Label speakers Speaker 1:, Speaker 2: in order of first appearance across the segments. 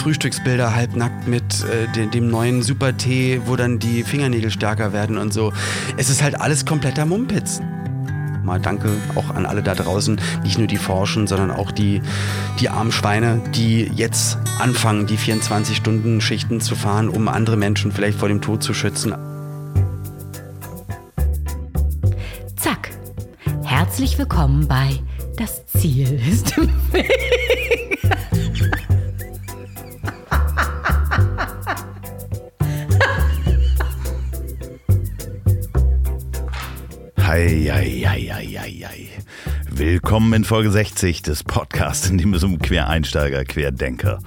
Speaker 1: Frühstücksbilder halbnackt mit äh, dem, dem neuen Super-Tee, wo dann die Fingernägel stärker werden und so. Es ist halt alles kompletter Mumpitz mal danke auch an alle da draußen, nicht nur die forschen, sondern auch die, die armen Schweine, die jetzt anfangen, die 24-Stunden-Schichten zu fahren, um andere Menschen vielleicht vor dem Tod zu schützen.
Speaker 2: Zack. Herzlich willkommen bei Das Ziel ist im Weg.
Speaker 3: Eieieiei. Willkommen in Folge 60 des Podcasts, in dem es um Quereinsteiger, Querdenker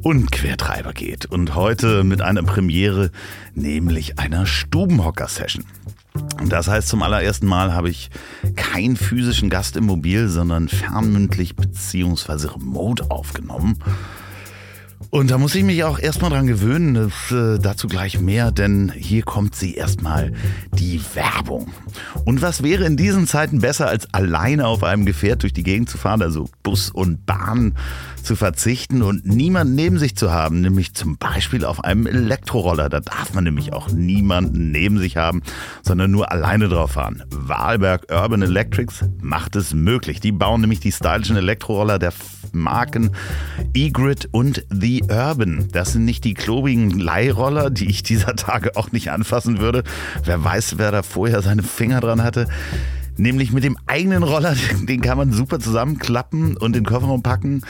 Speaker 3: und Quertreiber geht. Und heute mit einer Premiere, nämlich einer Stubenhocker-Session. Das heißt, zum allerersten Mal habe ich keinen physischen Gast im Mobil, sondern fernmündlich bzw. remote aufgenommen. Und da muss ich mich auch erstmal dran gewöhnen, das, äh, dazu gleich mehr, denn hier kommt sie erstmal die Werbung. Und was wäre in diesen Zeiten besser, als alleine auf einem Gefährt durch die Gegend zu fahren, also Bus und Bahn zu verzichten und niemanden neben sich zu haben, nämlich zum Beispiel auf einem Elektroroller. Da darf man nämlich auch niemanden neben sich haben, sondern nur alleine drauf fahren. Wahlberg Urban Electrics macht es möglich. Die bauen nämlich die stylischen Elektroroller der Marken E-Grid und The Urban. Das sind nicht die klobigen Leihroller, die ich dieser Tage auch nicht anfassen würde. Wer weiß, wer da vorher seine Finger dran hatte. Nämlich mit dem eigenen Roller, den kann man super zusammenklappen und in den Kofferraum packen.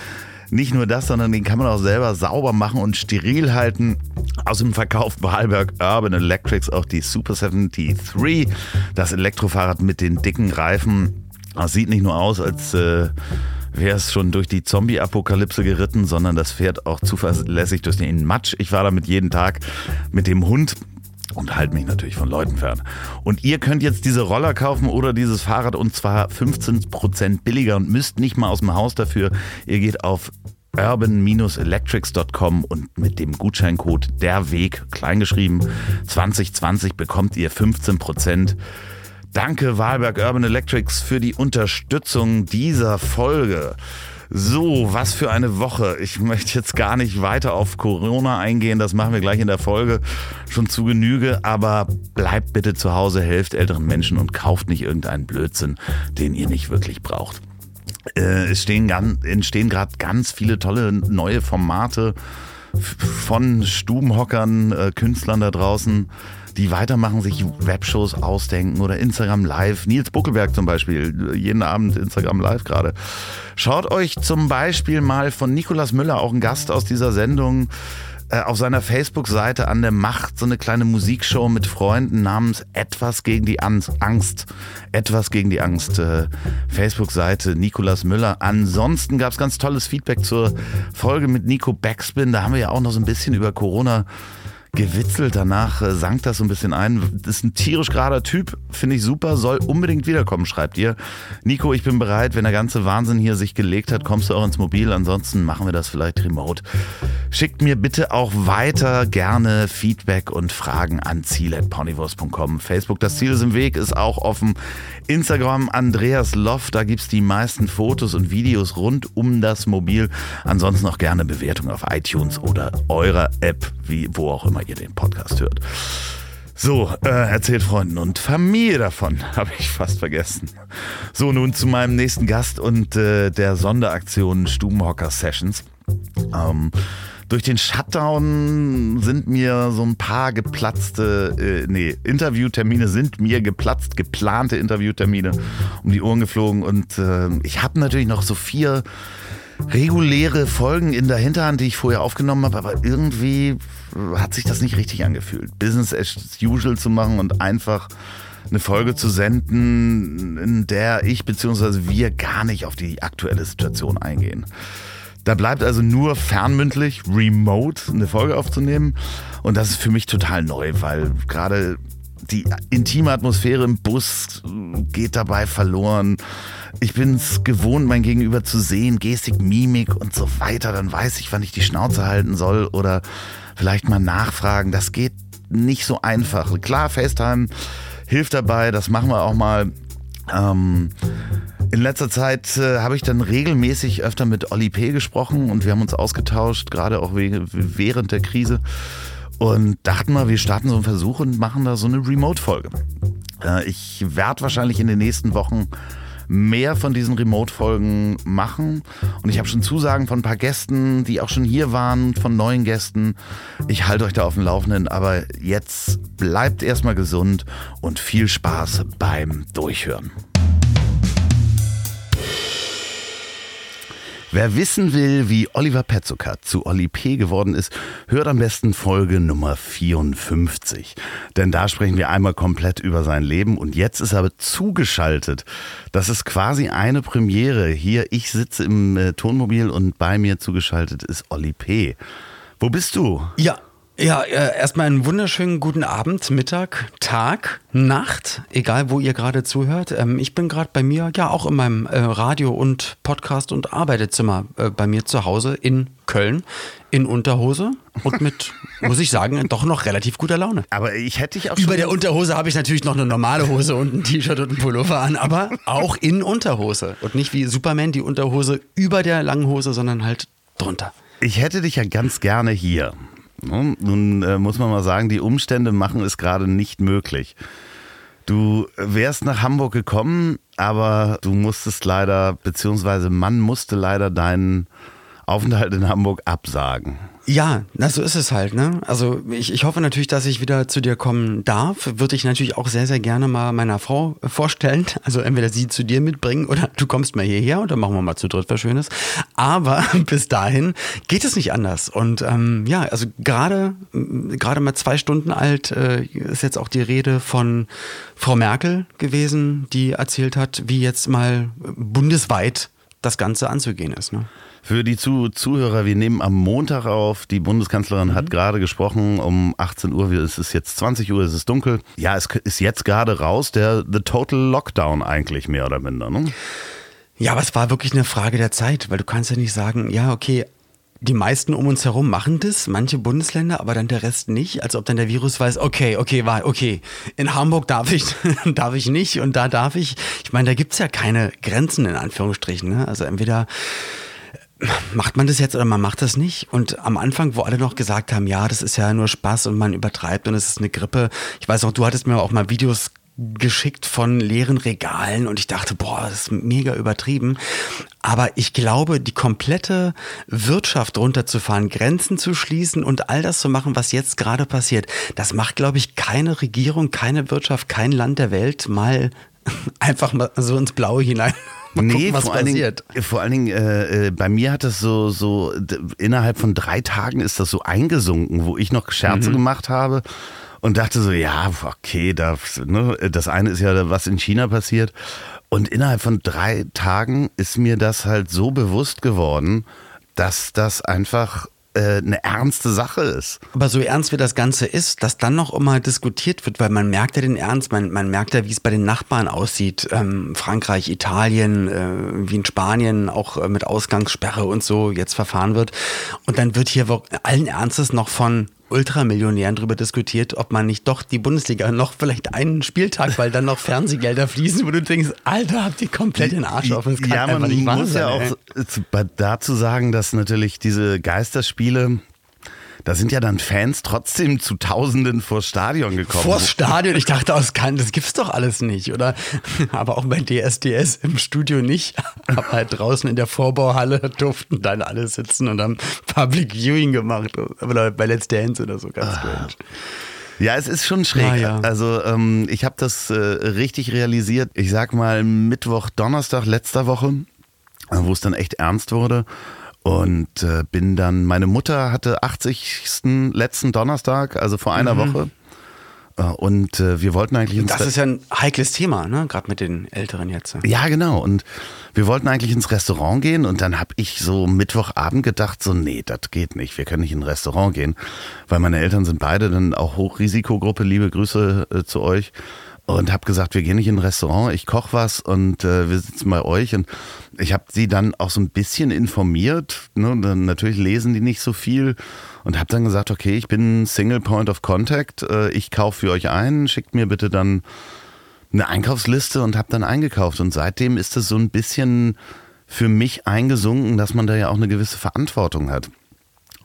Speaker 3: Nicht nur das, sondern den kann man auch selber sauber machen und steril halten. Aus dem Verkauf Wahlberg Urban Electrics auch die Super 73, das Elektrofahrrad mit den dicken Reifen. Das sieht nicht nur aus, als äh, wäre es schon durch die Zombie-Apokalypse geritten, sondern das fährt auch zuverlässig durch den Matsch. Ich war damit jeden Tag mit dem Hund und halte mich natürlich von Leuten fern. Und ihr könnt jetzt diese Roller kaufen oder dieses Fahrrad und zwar 15% billiger und müsst nicht mal aus dem Haus dafür. Ihr geht auf urban-electrics.com und mit dem Gutscheincode der Weg kleingeschrieben 2020 bekommt ihr 15%. Danke Wahlberg Urban Electrics für die Unterstützung dieser Folge. So, was für eine Woche. Ich möchte jetzt gar nicht weiter auf Corona eingehen, das machen wir gleich in der Folge schon zu Genüge, aber bleibt bitte zu Hause, helft älteren Menschen und kauft nicht irgendeinen Blödsinn, den ihr nicht wirklich braucht. Äh, es stehen, entstehen gerade ganz viele tolle neue Formate von Stubenhockern, äh, Künstlern da draußen die weitermachen, sich Webshows ausdenken oder Instagram Live. Nils Buckelberg zum Beispiel, jeden Abend Instagram Live gerade. Schaut euch zum Beispiel mal von Nikolas Müller, auch ein Gast aus dieser Sendung, äh, auf seiner Facebook-Seite an der Macht so eine kleine Musikshow mit Freunden namens Etwas gegen die Angst. Etwas gegen die Angst. Äh, Facebook-Seite Nikolas Müller. Ansonsten gab es ganz tolles Feedback zur Folge mit Nico Backspin. Da haben wir ja auch noch so ein bisschen über Corona gewitzelt. Danach äh, sank das so ein bisschen ein. Ist ein tierisch gerader Typ, finde ich super, soll unbedingt wiederkommen, schreibt ihr. Nico, ich bin bereit, wenn der ganze Wahnsinn hier sich gelegt hat, kommst du auch ins Mobil. Ansonsten machen wir das vielleicht remote. Schickt mir bitte auch weiter gerne Feedback und Fragen an ziel.ponywurst.com. Facebook, das Ziel ist im Weg, ist auch offen. Instagram Andreas Loft, da gibt es die meisten Fotos und Videos rund um das Mobil. Ansonsten auch gerne Bewertungen auf iTunes oder eurer App, wie wo auch immer ihr den Podcast hört. So, äh, erzählt Freunden und Familie davon, habe ich fast vergessen. So, nun zu meinem nächsten Gast und äh, der Sonderaktion Stubenhocker Sessions. Ähm, durch den Shutdown sind mir so ein paar geplatzte, äh, nee, Interviewtermine sind mir geplatzt, geplante Interviewtermine um die Ohren geflogen und äh, ich habe natürlich noch so vier reguläre Folgen in der Hinterhand, die ich vorher aufgenommen habe, aber irgendwie hat sich das nicht richtig angefühlt. Business as usual zu machen und einfach eine Folge zu senden, in der ich bzw. wir gar nicht auf die aktuelle Situation eingehen. Da bleibt also nur fernmündlich, remote, eine Folge aufzunehmen. Und das ist für mich total neu, weil gerade die intime Atmosphäre im Bus geht dabei verloren. Ich bin es gewohnt, mein Gegenüber zu sehen, Gestik, Mimik und so weiter. Dann weiß ich, wann ich die Schnauze halten soll oder vielleicht mal nachfragen. Das geht nicht so einfach. Klar, FaceTime hilft dabei, das machen wir auch mal. Ähm, In letzter Zeit äh, habe ich dann regelmäßig öfter mit Olli P. gesprochen und wir haben uns ausgetauscht, gerade auch während der Krise. Und dachten wir, wir starten so einen Versuch und machen da so eine Remote-Folge. Äh, ich werde wahrscheinlich in den nächsten Wochen mehr von diesen Remote-Folgen machen. Und ich habe schon Zusagen von ein paar Gästen, die auch schon hier waren, von neuen Gästen. Ich halte euch da auf dem Laufenden. Aber jetzt bleibt erstmal gesund und viel Spaß beim Durchhören. Wer wissen will, wie Oliver Petzokat zu Olli P. geworden ist, hört am besten Folge Nummer 54. Denn da sprechen wir einmal komplett über sein Leben und jetzt ist er aber zugeschaltet. Das ist quasi eine Premiere. Hier, ich sitze im äh, Tonmobil und bei mir zugeschaltet ist Olli P. Wo bist du?
Speaker 1: Ja, ja, äh, erstmal einen wunderschönen guten Abend, Mittag, Tag, Nacht, egal wo ihr gerade zuhört. Ähm, ich bin gerade bei mir, ja auch in meinem äh, Radio- und Podcast- und Arbeitezimmer äh, bei mir zu Hause in Köln in Unterhose und mit, muss ich sagen, doch noch relativ guter Laune.
Speaker 3: Aber ich hätte dich auch
Speaker 1: Über der Unterhose habe ich natürlich noch eine normale Hose und ein T-Shirt und ein Pullover an, aber auch in Unterhose und nicht wie Superman die Unterhose über der langen Hose, sondern halt drunter.
Speaker 3: Ich hätte dich ja ganz gerne hier. Nun äh, muss man mal sagen, die Umstände machen es gerade nicht möglich. Du wärst nach Hamburg gekommen, aber du musstest leider, beziehungsweise man musste leider deinen Aufenthalt in Hamburg absagen.
Speaker 1: Ja, na, so ist es halt, ne? Also ich, ich hoffe natürlich, dass ich wieder zu dir kommen darf. Würde ich natürlich auch sehr, sehr gerne mal meiner Frau vorstellen. Also entweder sie zu dir mitbringen oder du kommst mal hierher und dann machen wir mal zu dritt was Schönes. Aber bis dahin geht es nicht anders. Und ähm, ja, also gerade gerade mal zwei Stunden alt äh, ist jetzt auch die Rede von Frau Merkel gewesen, die erzählt hat, wie jetzt mal bundesweit das Ganze anzugehen ist. Ne?
Speaker 3: Für die Zu Zuhörer, wir nehmen am Montag auf. Die Bundeskanzlerin mhm. hat gerade gesprochen um 18 Uhr. Es ist jetzt 20 Uhr, es ist dunkel. Ja, es ist jetzt gerade raus, der The Total Lockdown eigentlich mehr oder minder. Ne?
Speaker 1: Ja, aber es war wirklich eine Frage der Zeit, weil du kannst ja nicht sagen, ja, okay, die meisten um uns herum machen das, manche Bundesländer, aber dann der Rest nicht, als ob dann der Virus weiß, okay, okay, war, okay, in Hamburg darf ich, darf ich nicht und da darf ich. Ich meine, da gibt es ja keine Grenzen in Anführungsstrichen. Ne? Also entweder macht man das jetzt oder man macht das nicht? Und am Anfang, wo alle noch gesagt haben, ja, das ist ja nur Spaß und man übertreibt und es ist eine Grippe. Ich weiß auch, du hattest mir auch mal Videos geschickt von leeren Regalen und ich dachte, boah, das ist mega übertrieben. Aber ich glaube, die komplette Wirtschaft runterzufahren, Grenzen zu schließen und all das zu machen, was jetzt gerade passiert, das macht, glaube ich, keine Regierung, keine Wirtschaft, kein Land der Welt mal einfach mal so ins Blaue hinein. Mal nee, gucken, was
Speaker 3: vor
Speaker 1: passiert.
Speaker 3: Allen Dingen, vor allen Dingen äh, äh bei mir hat das so, so, innerhalb von drei Tagen ist das so eingesunken, wo ich noch Scherze mhm. gemacht habe und dachte so, ja, okay, das, ne, das eine ist ja, was in China passiert. Und innerhalb von drei Tagen ist mir das halt so bewusst geworden, dass das einfach äh, eine ernste Sache ist.
Speaker 1: Aber so ernst wie das Ganze ist, dass dann noch immer diskutiert wird, weil man merkt ja den Ernst, man, man merkt ja, wie es bei den Nachbarn aussieht. Ähm, Frankreich, Italien, äh, wie in Spanien auch äh, mit Ausgangssperre und so jetzt verfahren wird. Und dann wird hier allen Ernstes noch von Ultramillionären darüber diskutiert, ob man nicht doch die Bundesliga noch vielleicht einen Spieltag, weil dann noch Fernsehgelder fließen, wo du denkst, Alter, habt ihr komplett den Arsch auf.
Speaker 3: Das kann ja, man nicht muss ja auch dazu sagen, dass natürlich diese Geisterspiele da sind ja dann Fans trotzdem zu Tausenden vor Stadion gekommen.
Speaker 1: Vor Stadion? Ich dachte, aus Cannes, das gibt's doch alles nicht, oder? Aber auch bei DSDS im Studio nicht. Aber halt draußen in der Vorbauhalle durften dann alle sitzen und haben Public Viewing gemacht. Oder bei Let's Dance oder so, ganz ah.
Speaker 3: Ja, es ist schon schräg. Ja, ja. Also ähm, ich habe das äh, richtig realisiert. Ich sag mal Mittwoch, Donnerstag letzter Woche, wo es dann echt ernst wurde. Und äh, bin dann, meine Mutter hatte 80. letzten Donnerstag, also vor einer mhm. Woche. Äh, und äh, wir wollten eigentlich ins
Speaker 1: Das ist ja ein heikles Thema, ne? Gerade mit den Älteren jetzt.
Speaker 3: Ja, genau. Und wir wollten eigentlich ins Restaurant gehen und dann habe ich so Mittwochabend gedacht, so, nee, das geht nicht. Wir können nicht in ein Restaurant gehen, weil meine Eltern sind beide dann auch Hochrisikogruppe. Liebe Grüße äh, zu euch und habe gesagt, wir gehen nicht in ein Restaurant, ich koche was und äh, wir sitzen bei euch. Und ich habe sie dann auch so ein bisschen informiert. Ne? Dann natürlich lesen die nicht so viel. Und habe dann gesagt, okay, ich bin Single Point of Contact, äh, ich kaufe für euch ein, schickt mir bitte dann eine Einkaufsliste und habe dann eingekauft. Und seitdem ist es so ein bisschen für mich eingesunken, dass man da ja auch eine gewisse Verantwortung hat.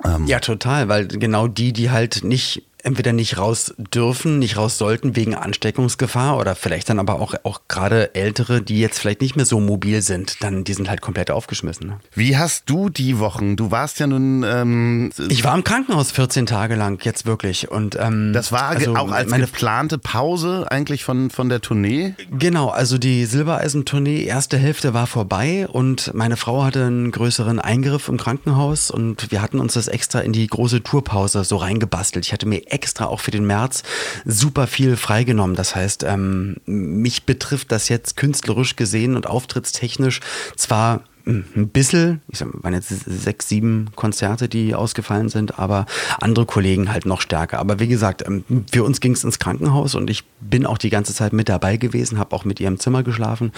Speaker 1: Ähm ja, total, weil genau die, die halt nicht entweder nicht raus dürfen, nicht raus sollten wegen Ansteckungsgefahr oder vielleicht dann aber auch, auch gerade Ältere, die jetzt vielleicht nicht mehr so mobil sind, dann die sind halt komplett aufgeschmissen. Ne?
Speaker 3: Wie hast du die Wochen? Du warst ja nun. Ähm,
Speaker 1: ich war im Krankenhaus 14 Tage lang, jetzt wirklich. Und, ähm,
Speaker 3: das war also auch als meine geplante Pause eigentlich von, von der Tournee?
Speaker 1: Genau, also die Silbereisen-Tournee, erste Hälfte war vorbei und meine Frau hatte einen größeren Eingriff im Krankenhaus und wir hatten uns das extra in die große Tourpause so reingebastelt. Ich hatte mir extra auch für den März super viel freigenommen. Das heißt, ähm, mich betrifft das jetzt künstlerisch gesehen und auftrittstechnisch zwar ein bisschen, ich sag, waren jetzt sechs, sieben Konzerte, die ausgefallen sind, aber andere Kollegen halt noch stärker. Aber wie gesagt, ähm, für uns ging es ins Krankenhaus und ich bin auch die ganze Zeit mit dabei gewesen, habe auch mit ihr im Zimmer geschlafen.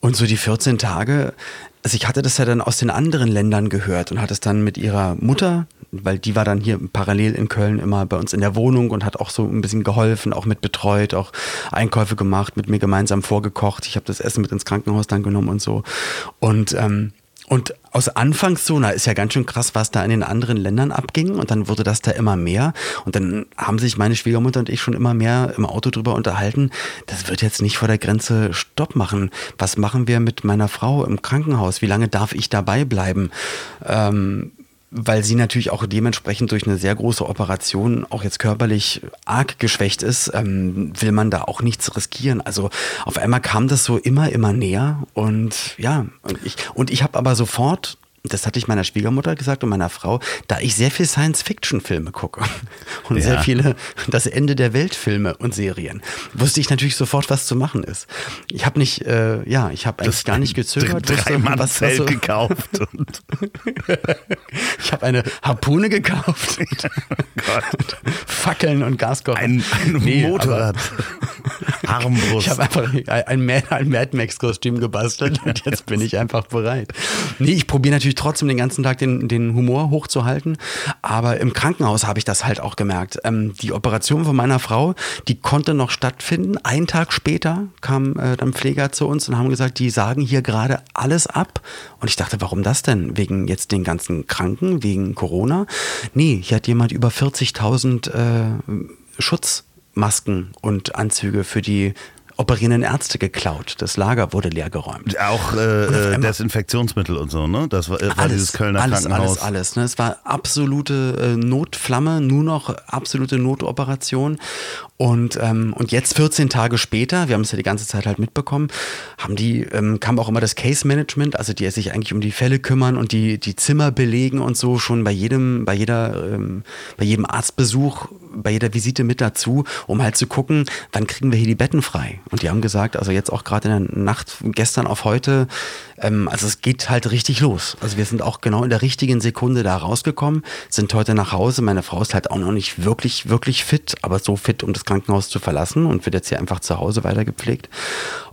Speaker 1: Und so die 14 Tage, also ich hatte das ja dann aus den anderen Ländern gehört und hatte es dann mit ihrer Mutter weil die war dann hier parallel in Köln immer bei uns in der Wohnung und hat auch so ein bisschen geholfen, auch mit betreut, auch Einkäufe gemacht, mit mir gemeinsam vorgekocht. Ich habe das Essen mit ins Krankenhaus dann genommen und so. Und ähm, und aus Anfangs so, na, ist ja ganz schön krass, was da in den anderen Ländern abging. Und dann wurde das da immer mehr. Und dann haben sich meine Schwiegermutter und ich schon immer mehr im Auto drüber unterhalten. Das wird jetzt nicht vor der Grenze Stopp machen. Was machen wir mit meiner Frau im Krankenhaus? Wie lange darf ich dabei bleiben? Ähm, weil sie natürlich auch dementsprechend durch eine sehr große Operation auch jetzt körperlich arg geschwächt ist, ähm, will man da auch nichts riskieren. Also auf einmal kam das so immer, immer näher und ja, und ich, und ich habe aber sofort das hatte ich meiner Schwiegermutter gesagt und meiner Frau, da ich sehr viel Science-Fiction-Filme gucke und ja. sehr viele das Ende der Welt-Filme und Serien, wusste ich natürlich sofort, was zu machen ist. Ich habe nicht, äh, ja, ich habe eigentlich gar nicht gezögert.
Speaker 3: Drei wusste, was, was so gekauft.
Speaker 1: ich habe eine Harpune gekauft.
Speaker 3: Gott.
Speaker 1: Fackeln und Gaskocher.
Speaker 3: Ein, ein nee, Motorrad.
Speaker 1: Armbrust. Ich habe einfach ein, ein Mad Max-Kostüm gebastelt und jetzt bin ich einfach bereit. Nee, ich probiere natürlich trotzdem den ganzen Tag den, den Humor hochzuhalten. Aber im Krankenhaus habe ich das halt auch gemerkt. Ähm, die Operation von meiner Frau, die konnte noch stattfinden. Einen Tag später kam äh, dann Pfleger zu uns und haben gesagt, die sagen hier gerade alles ab. Und ich dachte, warum das denn? Wegen jetzt den ganzen Kranken, wegen Corona? Nee, hier hat jemand über 40.000 äh, Schutzmasken und Anzüge für die operierenden Ärzte geklaut. Das Lager wurde leergeräumt.
Speaker 3: Auch äh, äh Desinfektionsmittel und so, ne? Das war, war alles, dieses Kölner
Speaker 1: alles,
Speaker 3: Krankenhaus.
Speaker 1: Alles, alles, ne? Es war absolute äh, Notflamme, nur noch absolute Notoperation. Und, ähm, und jetzt 14 Tage später, wir haben es ja die ganze Zeit halt mitbekommen, haben die, ähm, kam auch immer das Case Management, also die sich eigentlich um die Fälle kümmern und die, die Zimmer belegen und so schon bei jedem, bei jeder, ähm, bei jedem Arztbesuch, bei jeder Visite mit dazu, um halt zu gucken, wann kriegen wir hier die Betten frei. Und die haben gesagt, also jetzt auch gerade in der Nacht, gestern auf heute, ähm, also es geht halt richtig los. Also wir sind auch genau in der richtigen Sekunde da rausgekommen, sind heute nach Hause. Meine Frau ist halt auch noch nicht wirklich, wirklich fit, aber so fit, um das Krankenhaus zu verlassen und wird jetzt hier einfach zu Hause weiter gepflegt.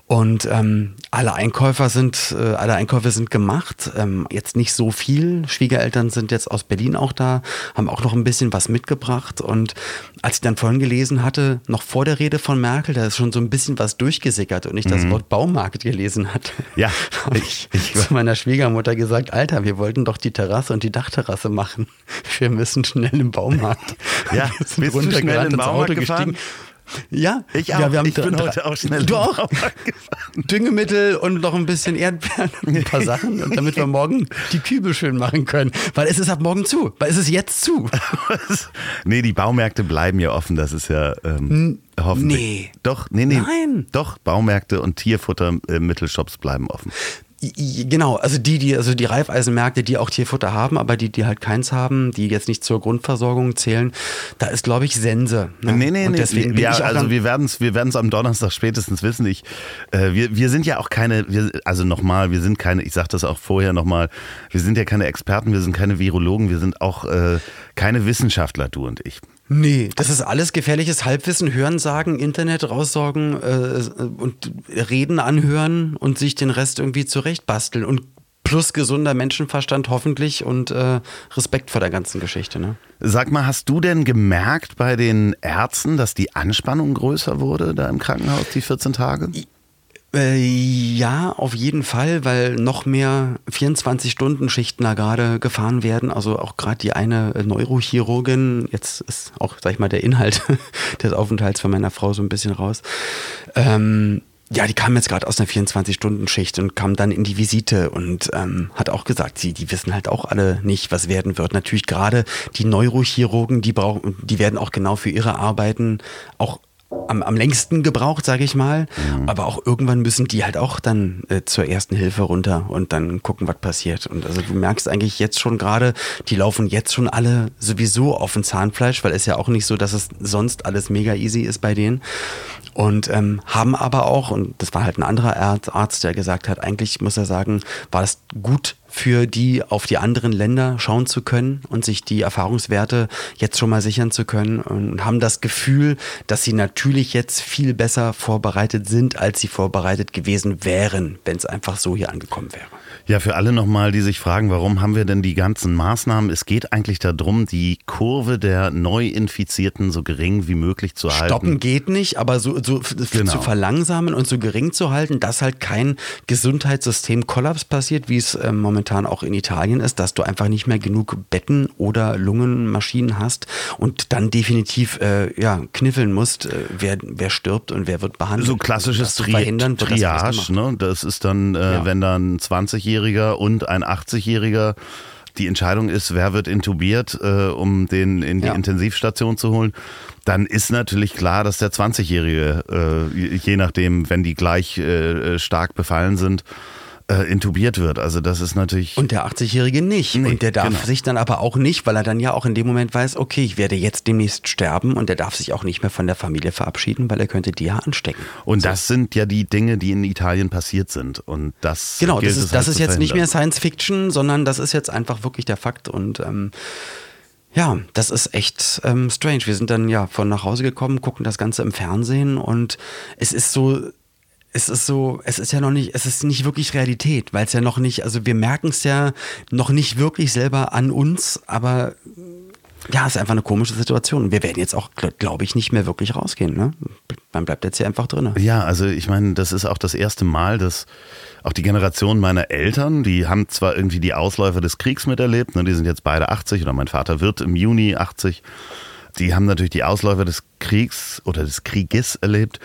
Speaker 1: Und ähm, alle Einkäufer sind, äh, alle Einkäufe sind gemacht. Ähm, jetzt nicht so viel. Schwiegereltern sind jetzt aus Berlin auch da, haben auch noch ein bisschen was mitgebracht. Und als ich dann vorhin gelesen hatte, noch vor der Rede von Merkel, da ist schon so ein bisschen was durchgesickert und ich mhm. das Wort Baumarkt gelesen hatte.
Speaker 3: Ja,
Speaker 1: habe ich, ich zu meiner Schwiegermutter gesagt, Alter, wir wollten doch die Terrasse und die Dachterrasse machen. Wir müssen schnell im Baumarkt.
Speaker 3: Ja, wir sind schnell im Baumarkt gefahren?
Speaker 1: gestiegen. Ja,
Speaker 3: ich auch.
Speaker 1: Ja, wir haben
Speaker 3: ich bin heute auch schnell.
Speaker 1: Du auch? Düngemittel und noch ein bisschen Erdbeeren und ein paar Sachen, damit wir morgen die Kübel schön machen können. Weil es ist ab morgen zu. Weil es ist jetzt zu.
Speaker 3: nee, die Baumärkte bleiben ja offen. Das ist ja ähm, hoffentlich.
Speaker 1: Nee.
Speaker 3: Doch, nee, nee.
Speaker 1: Nein.
Speaker 3: Doch, Baumärkte und Tierfuttermittelshops bleiben offen.
Speaker 1: Genau, also die, die, also die Reifeisenmärkte, die auch Tierfutter haben, aber die, die halt keins haben, die jetzt nicht zur Grundversorgung zählen, da ist, glaube ich, Sense.
Speaker 3: Ne? Nee, nee, Und deswegen nee. Ja, also wir werden es wir werden's am Donnerstag spätestens wissen. Ich, äh, wir, wir sind ja auch keine, wir, also nochmal, wir sind keine, ich sage das auch vorher nochmal, wir sind ja keine Experten, wir sind keine Virologen, wir sind auch äh, keine Wissenschaftler, du und ich.
Speaker 1: Nee, das ist alles gefährliches Halbwissen, Hören sagen, Internet raussorgen äh, und Reden anhören und sich den Rest irgendwie zurechtbasteln und plus gesunder Menschenverstand hoffentlich und äh, Respekt vor der ganzen Geschichte. Ne?
Speaker 3: Sag mal, hast du denn gemerkt bei den Ärzten, dass die Anspannung größer wurde da im Krankenhaus, die 14 Tage?
Speaker 1: Äh, ja, auf jeden Fall, weil noch mehr 24-Stunden-Schichten da gerade gefahren werden. Also auch gerade die eine Neurochirurgin, jetzt ist auch, sag ich mal, der Inhalt des Aufenthalts von meiner Frau so ein bisschen raus. Ähm, ja, die kam jetzt gerade aus einer 24-Stunden-Schicht und kam dann in die Visite und ähm, hat auch gesagt, sie, die wissen halt auch alle nicht, was werden wird. Natürlich gerade die Neurochirurgen, die brauchen, die werden auch genau für ihre Arbeiten auch am, am längsten gebraucht, sage ich mal. Mhm. Aber auch irgendwann müssen die halt auch dann äh, zur ersten Hilfe runter und dann gucken, was passiert. Und also du merkst eigentlich jetzt schon gerade, die laufen jetzt schon alle sowieso auf dem Zahnfleisch, weil es ja auch nicht so, dass es sonst alles mega easy ist bei denen. Und ähm, haben aber auch, und das war halt ein anderer Arzt, der gesagt hat, eigentlich muss er sagen, war das gut für die auf die anderen Länder schauen zu können und sich die Erfahrungswerte jetzt schon mal sichern zu können und haben das Gefühl, dass sie natürlich jetzt viel besser vorbereitet sind, als sie vorbereitet gewesen wären, wenn es einfach so hier angekommen wäre.
Speaker 3: Ja, für alle nochmal, die sich fragen, warum haben wir denn die ganzen Maßnahmen? Es geht eigentlich darum, die Kurve der Neuinfizierten so gering wie möglich zu halten.
Speaker 1: Stoppen geht nicht, aber so, so genau. zu verlangsamen und so gering zu halten, dass halt kein Gesundheitssystem-Kollaps passiert, wie es äh, momentan auch in Italien ist, dass du einfach nicht mehr genug Betten oder Lungenmaschinen hast und dann definitiv äh, ja, kniffeln musst, äh, wer, wer stirbt und wer wird behandelt.
Speaker 3: So klassisches Tri Triage, ne? das ist dann, äh, ja. wenn dann 20-Jährige 70-Jähriger und ein 80-Jähriger. Die Entscheidung ist, wer wird intubiert, äh, um den in die ja. Intensivstation zu holen. Dann ist natürlich klar, dass der 20-Jährige, äh, je nachdem, wenn die gleich äh, stark befallen sind, äh, intubiert wird. Also das ist natürlich.
Speaker 1: Und der 80-Jährige nicht. Nee, und der darf genau. sich dann aber auch nicht, weil er dann ja auch in dem Moment weiß, okay, ich werde jetzt demnächst sterben und der darf sich auch nicht mehr von der Familie verabschieden, weil er könnte die ja anstecken.
Speaker 3: Und so. das sind ja die Dinge, die in Italien passiert sind. Und das
Speaker 1: Genau, das ist, das halt ist jetzt nicht mehr Science Fiction, sondern das ist jetzt einfach wirklich der Fakt und ähm, ja, das ist echt ähm, strange. Wir sind dann ja von nach Hause gekommen, gucken das Ganze im Fernsehen und es ist so es ist so, es ist ja noch nicht, es ist nicht wirklich Realität, weil es ja noch nicht, also wir merken es ja noch nicht wirklich selber an uns, aber ja, es ist einfach eine komische Situation. Wir werden jetzt auch, glaube ich, nicht mehr wirklich rausgehen. Ne? Man bleibt jetzt hier einfach drin.
Speaker 3: Ja, also ich meine, das ist auch das erste Mal, dass auch die Generation meiner Eltern, die haben zwar irgendwie die Ausläufer des Kriegs miterlebt, ne, die sind jetzt beide 80 oder mein Vater wird im Juni 80. Die haben natürlich die Ausläufer des Kriegs oder des Krieges erlebt.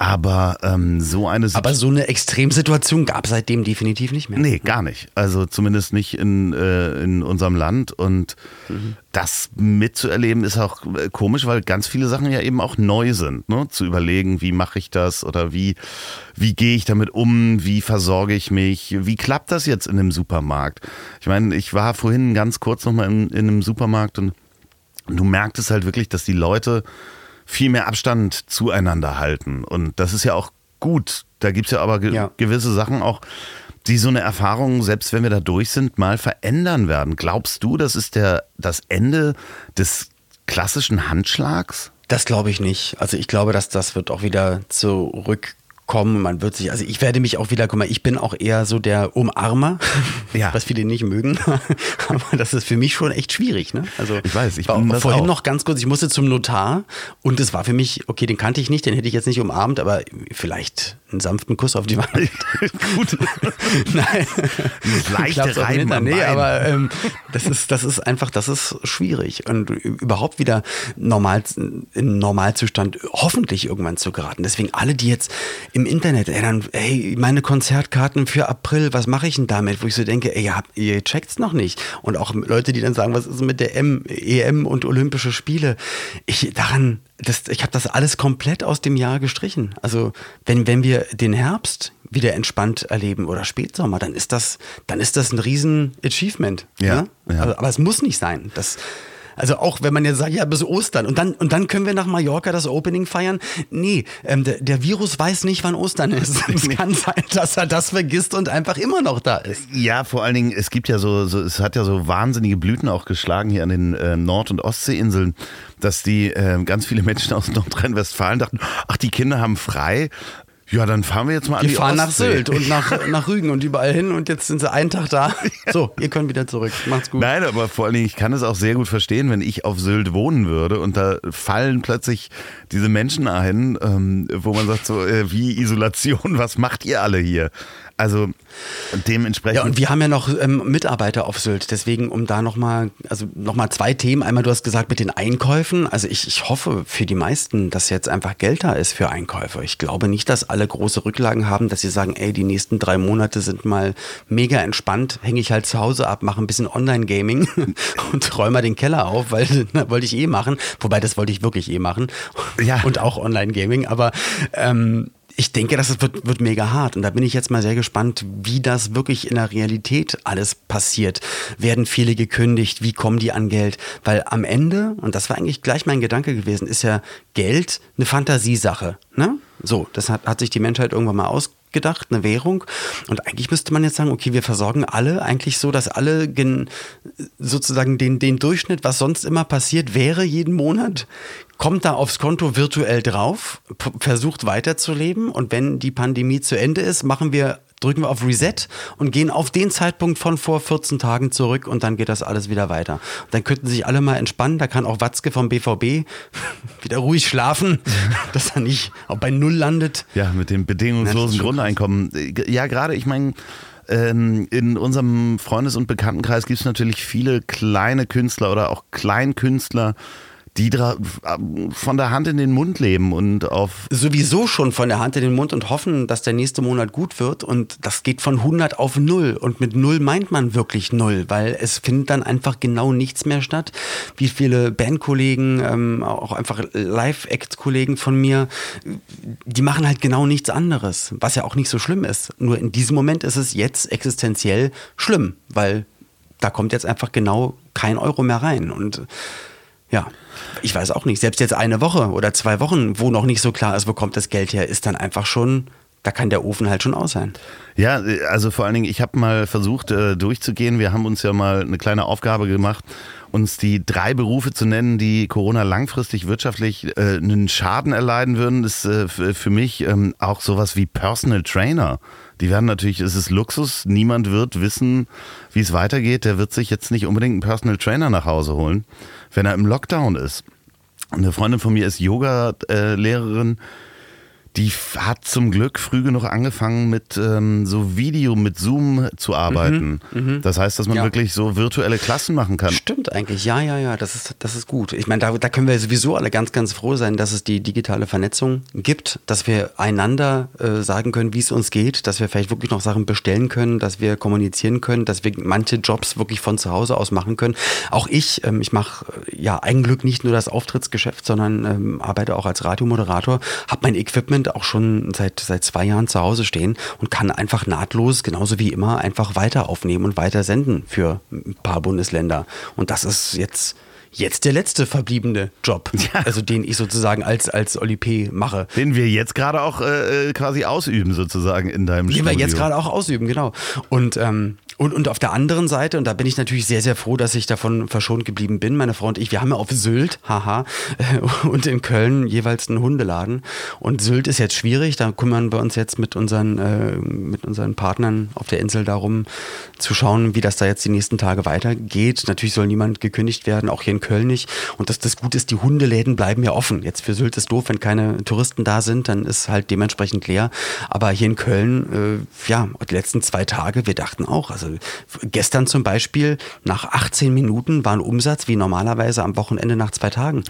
Speaker 3: Aber ähm, so eine
Speaker 1: Situation. Aber so eine Extremsituation gab es seitdem definitiv nicht mehr.
Speaker 3: Nee, gar nicht. Also zumindest nicht in, äh, in unserem Land. Und mhm. das mitzuerleben ist auch äh, komisch, weil ganz viele Sachen ja eben auch neu sind. Ne? Zu überlegen, wie mache ich das oder wie, wie gehe ich damit um, wie versorge ich mich, wie klappt das jetzt in einem Supermarkt? Ich meine, ich war vorhin ganz kurz nochmal in, in einem Supermarkt und, und du merktest halt wirklich, dass die Leute viel mehr Abstand zueinander halten. Und das ist ja auch gut. Da gibt es ja aber ge ja. gewisse Sachen auch, die so eine Erfahrung, selbst wenn wir da durch sind, mal verändern werden. Glaubst du, das ist der, das Ende des klassischen Handschlags?
Speaker 1: Das glaube ich nicht. Also ich glaube, dass das wird auch wieder zurück kommen. Man wird sich, also ich werde mich auch wieder, guck mal, ich bin auch eher so der Umarmer, ja. was viele nicht mögen. Aber das ist für mich schon echt schwierig. Ne? Also
Speaker 3: ich weiß, ich
Speaker 1: war bin vorhin auch. noch ganz kurz, ich musste zum Notar und es war für mich, okay, den kannte ich nicht, den hätte ich jetzt nicht umarmt, aber vielleicht einen sanften Kuss auf die Wange. Gut. Nein.
Speaker 3: Leichte Reiben
Speaker 1: Nee, aber ähm, das, ist, das ist einfach, das ist schwierig. Und überhaupt wieder normal, in Normalzustand hoffentlich irgendwann zu geraten. Deswegen alle, die jetzt im Internet, dann, ey, meine Konzertkarten für April, was mache ich denn damit? Wo ich so denke, ey, ihr, ihr checkt's noch nicht. Und auch Leute, die dann sagen, was ist mit der M, EM und Olympische Spiele? Ich, daran, das, ich habe das alles komplett aus dem Jahr gestrichen. Also wenn, wenn wir den Herbst wieder entspannt erleben oder Spätsommer, dann ist das, dann ist das ein riesen Achievement. Ja, ne? ja. Aber, aber, es muss nicht sein. Das, also auch wenn man jetzt sagt, ja, bis Ostern und dann, und dann können wir nach Mallorca das Opening feiern. Nee, ähm, der, der, Virus weiß nicht, wann Ostern ist. Es kann sein, dass er das vergisst und einfach immer noch da ist.
Speaker 3: Ja, vor allen Dingen, es gibt ja so, so es hat ja so wahnsinnige Blüten auch geschlagen hier an den äh, Nord- und Ostseeinseln, dass die äh, ganz viele Menschen aus Nordrhein-Westfalen dachten, ach, die Kinder haben frei Ja, dann fahren wir jetzt mal an
Speaker 1: Die fahren nach. Sylt und nach, nach Rügen und überall hin und jetzt sind sie einen Tag da. So, ihr könnt wieder zurück. Macht's gut.
Speaker 3: Nein, aber vor allen Dingen, ich kann es auch sehr gut verstehen, wenn ich auf Sylt wohnen würde und da fallen plötzlich diese Menschen ein, ähm, wo man sagt so, äh, wie Isolation, was macht ihr alle hier? Also dementsprechend.
Speaker 1: Ja, und wir haben ja noch ähm, Mitarbeiter auf Sylt. Deswegen, um da nochmal, also nochmal zwei Themen. Einmal, du hast gesagt, mit den Einkäufen. Also ich, ich hoffe für die meisten, dass jetzt einfach Geld da ist für Einkäufe. Ich glaube nicht, dass alle große Rücklagen haben, dass sie sagen, ey, die nächsten drei Monate sind mal mega entspannt, hänge ich halt zu Hause ab, mache ein bisschen Online-Gaming und räume mal den Keller auf, weil na, wollte ich eh machen. Wobei, das wollte ich wirklich eh machen.
Speaker 3: Ja.
Speaker 1: Und auch Online-Gaming. Aber ähm, ich denke, das wird, wird mega hart. Und da bin ich jetzt mal sehr gespannt, wie das wirklich in der Realität alles passiert. Werden viele gekündigt? Wie kommen die an Geld? Weil am Ende, und das war eigentlich gleich mein Gedanke gewesen, ist ja Geld eine Fantasiesache. Ne? So, das hat, hat sich die Menschheit irgendwann mal ausgedacht, eine Währung. Und eigentlich müsste man jetzt sagen, okay, wir versorgen alle eigentlich so, dass alle gen, sozusagen den, den Durchschnitt, was sonst immer passiert wäre jeden Monat, kommt da aufs Konto virtuell drauf, versucht weiterzuleben und wenn die Pandemie zu Ende ist, machen wir drücken wir auf Reset und gehen auf den Zeitpunkt von vor 14 Tagen zurück und dann geht das alles wieder weiter. Dann könnten sich alle mal entspannen, da kann auch Watzke vom BVB wieder ruhig schlafen, dass er nicht auch bei Null landet.
Speaker 3: Ja, mit dem
Speaker 1: Ja,
Speaker 3: bedingungslosen
Speaker 1: schon
Speaker 3: Grundeinkommen. Ja, gerade, ich meine, ähm, in unserem Freundes- und Bekanntenkreis gibt es natürlich viele kleine Künstler oder auch Kleinkünstler, die von der Hand in den Mund leben und auf
Speaker 1: sowieso schon von der Hand in den Mund und hoffen, dass der nächste Monat gut wird. Und das geht von 100 auf 0. Und mit 0 meint man wirklich 0, weil es findet dann einfach genau nichts mehr statt. Wie viele Bandkollegen, ähm, auch einfach Live-Act-Kollegen von mir, die machen halt genau nichts anderes, was ja auch nicht so schlimm ist. Nur in diesem Moment ist es jetzt existenziell schlimm, weil da kommt jetzt einfach genau kein Euro mehr rein. Und ja, ich weiß auch nicht. Selbst jetzt eine Woche oder zwei Wochen, wo noch nicht so klar ist, wo kommt das Geld her, ist dann einfach schon, da kann der Ofen halt schon aus sein.
Speaker 3: Ja, also vor allen Dingen, ich habe mal versucht äh, durchzugehen. Wir haben uns ja mal eine kleine Aufgabe gemacht, uns die drei Berufe zu nennen, die Corona langfristig wirtschaftlich äh, einen Schaden erleiden würden. Das ist äh, für mich ähm, auch sowas wie Personal Trainer. Die werden natürlich, es ist Luxus, niemand wird wissen, wie es weitergeht. Der wird sich jetzt nicht unbedingt einen Personal Trainer nach Hause holen, wenn er im Lockdown ist. Eine Freundin von mir ist Yoga-Lehrerin. Die hat zum Glück früh genug angefangen mit ähm, so Video, mit Zoom zu arbeiten. Das heißt, dass man
Speaker 1: Ja.
Speaker 3: wirklich so virtuelle Klassen machen kann.
Speaker 1: Stimmt eigentlich, ja, ja, ja, das ist, das ist gut. Ich meine, da, da können wir sowieso alle ganz, ganz froh sein, dass es die digitale Vernetzung gibt, dass wir einander äh, sagen können, wie es uns geht, dass wir vielleicht wirklich noch Sachen bestellen können, dass wir kommunizieren können, dass wir manche Jobs wirklich von zu Hause aus machen können. Auch ich, ähm, ich mache äh, ja Glück nicht nur das Auftrittsgeschäft, sondern ähm, arbeite auch als Radiomoderator, habe mein Equipment auch schon seit, seit zwei Jahren zu Hause stehen und kann einfach nahtlos, genauso wie immer, einfach weiter aufnehmen und weiter senden für ein paar Bundesländer. Und das ist jetzt, jetzt der letzte verbliebene Job,
Speaker 3: Ja.
Speaker 1: also den ich sozusagen als, als Oli P. mache.
Speaker 3: Den wir jetzt gerade auch äh, äh, quasi ausüben, sozusagen in deinem
Speaker 1: Den
Speaker 3: Studio.
Speaker 1: wir jetzt gerade auch ausüben, genau. Und, ähm, und, und auf der anderen Seite, und da bin ich natürlich sehr, sehr froh, dass ich davon verschont geblieben bin, meine Frau und ich, wir haben ja auf Sylt, haha, und in Köln jeweils einen Hundeladen. Und Sylt ist jetzt schwierig, da kümmern wir uns jetzt mit unseren, äh, mit unseren Partnern auf der Insel darum, zu schauen, wie das da jetzt die nächsten Tage weitergeht. Natürlich soll niemand gekündigt werden, auch hier in Köln nicht. Und das, das Gute ist, die Hundeläden bleiben ja offen. Jetzt für Sylt ist doof, wenn keine Touristen da sind, dann ist halt dementsprechend leer. Aber hier in Köln, äh, ja, die letzten zwei Tage, wir dachten auch, also gestern zum Beispiel, nach 18 Minuten war ein Umsatz wie normalerweise am Wochenende nach zwei Tagen.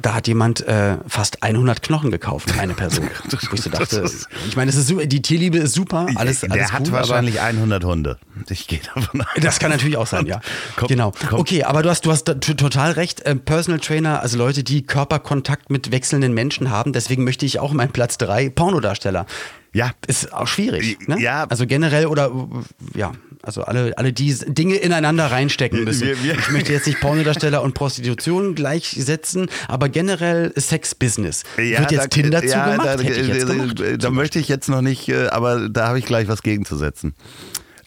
Speaker 1: Da hat jemand äh, fast 100 Knochen gekauft, eine Person. Wo ich so dachte, ich meine, es ist super, die Tierliebe ist super, alles,
Speaker 3: Der
Speaker 1: alles
Speaker 3: hat
Speaker 1: gut, aber-
Speaker 3: wahrscheinlich 100 Hunde. Ich gehe davon aus.
Speaker 1: das kann natürlich auch sein, ja.
Speaker 3: Komm,
Speaker 1: genau.
Speaker 3: komm.
Speaker 1: Okay, aber du hast, du hast total recht. Äh, Personal Trainer, also Leute, die Körperkontakt mit wechselnden Menschen haben. Deswegen möchte ich auch meinen Platz drei Pornodarsteller.
Speaker 3: Ja.
Speaker 1: Ist auch schwierig. Ne?
Speaker 3: Ja.
Speaker 1: Also generell oder äh, ja, also alle, alle die Dinge ineinander reinstecken müssen.
Speaker 3: Wir- wir-
Speaker 1: ich möchte jetzt nicht Pornodarsteller und Prostitution gleichsetzen, aber generell Sex-Business. Wird jetzt
Speaker 3: da-
Speaker 1: Tinder
Speaker 3: ja,
Speaker 1: zugemacht?
Speaker 3: Da,
Speaker 1: Hätte ich jetzt
Speaker 3: da,
Speaker 1: gemacht.
Speaker 3: da, da möchte ich jetzt noch nicht, äh, aber da habe ich gleich was gegenzusetzen.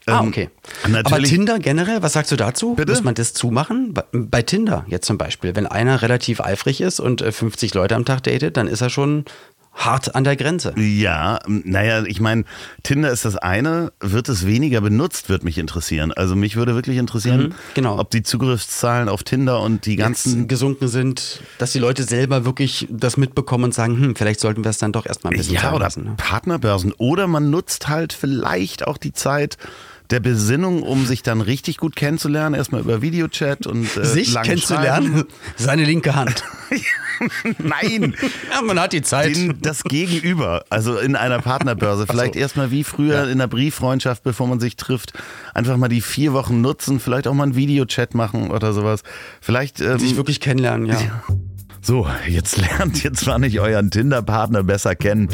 Speaker 1: Ah,
Speaker 3: Ähm,
Speaker 1: okay. Aber
Speaker 3: Natürlich,
Speaker 1: Tinder generell, was sagst du dazu?
Speaker 3: Bitte?
Speaker 1: Muss man das zumachen? Bei, bei Tinder jetzt zum Beispiel, wenn einer relativ eifrig ist und äh, 50 Leute am Tag datet, dann ist er schon hart an der Grenze.
Speaker 3: Ja, naja, ich meine, Tinder ist das eine, wird es weniger benutzt, wird mich interessieren. Also mich würde wirklich interessieren,
Speaker 1: Mhm, genau.
Speaker 3: ob die Zugriffszahlen auf Tinder und die ganzen
Speaker 1: Jetzt gesunken sind, dass die Leute selber wirklich das mitbekommen und sagen, hm, vielleicht sollten wir es dann doch erstmal ein bisschen
Speaker 3: ja, oder
Speaker 1: lassen. Ne?
Speaker 3: Partnerbörsen. Oder man nutzt halt vielleicht auch die Zeit der Besinnung, um sich dann richtig gut kennenzulernen. Erstmal über Videochat und äh,
Speaker 1: Sich kennenzulernen, seine linke Hand.
Speaker 3: Nein,
Speaker 1: ja, man hat die Zeit.
Speaker 3: den, das Gegenüber, also in einer Partnerbörse. Vielleicht erstmal wie früher in einer Brieffreundschaft, bevor man sich trifft, einfach mal die vier Wochen nutzen, vielleicht auch mal einen Videochat machen oder sowas. Vielleicht ähm,
Speaker 1: sich wirklich kennenlernen, ja.
Speaker 3: So, jetzt lernt ihr zwar nicht euren Tinder-Partner besser kennen,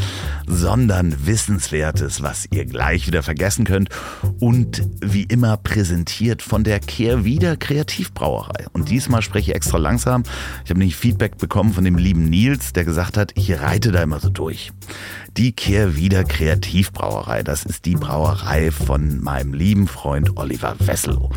Speaker 3: sondern Wissenswertes, was ihr gleich wieder vergessen könnt. Und wie immer präsentiert von der Kehrwieder Kreativbrauerei. Und diesmal spreche ich extra langsam. Ich habe nämlich Feedback bekommen von dem lieben Nils, der gesagt hat, ich reite da immer so durch. Die Kehrwieder Kreativbrauerei, das ist die Brauerei von meinem lieben Freund Oliver Wesselow.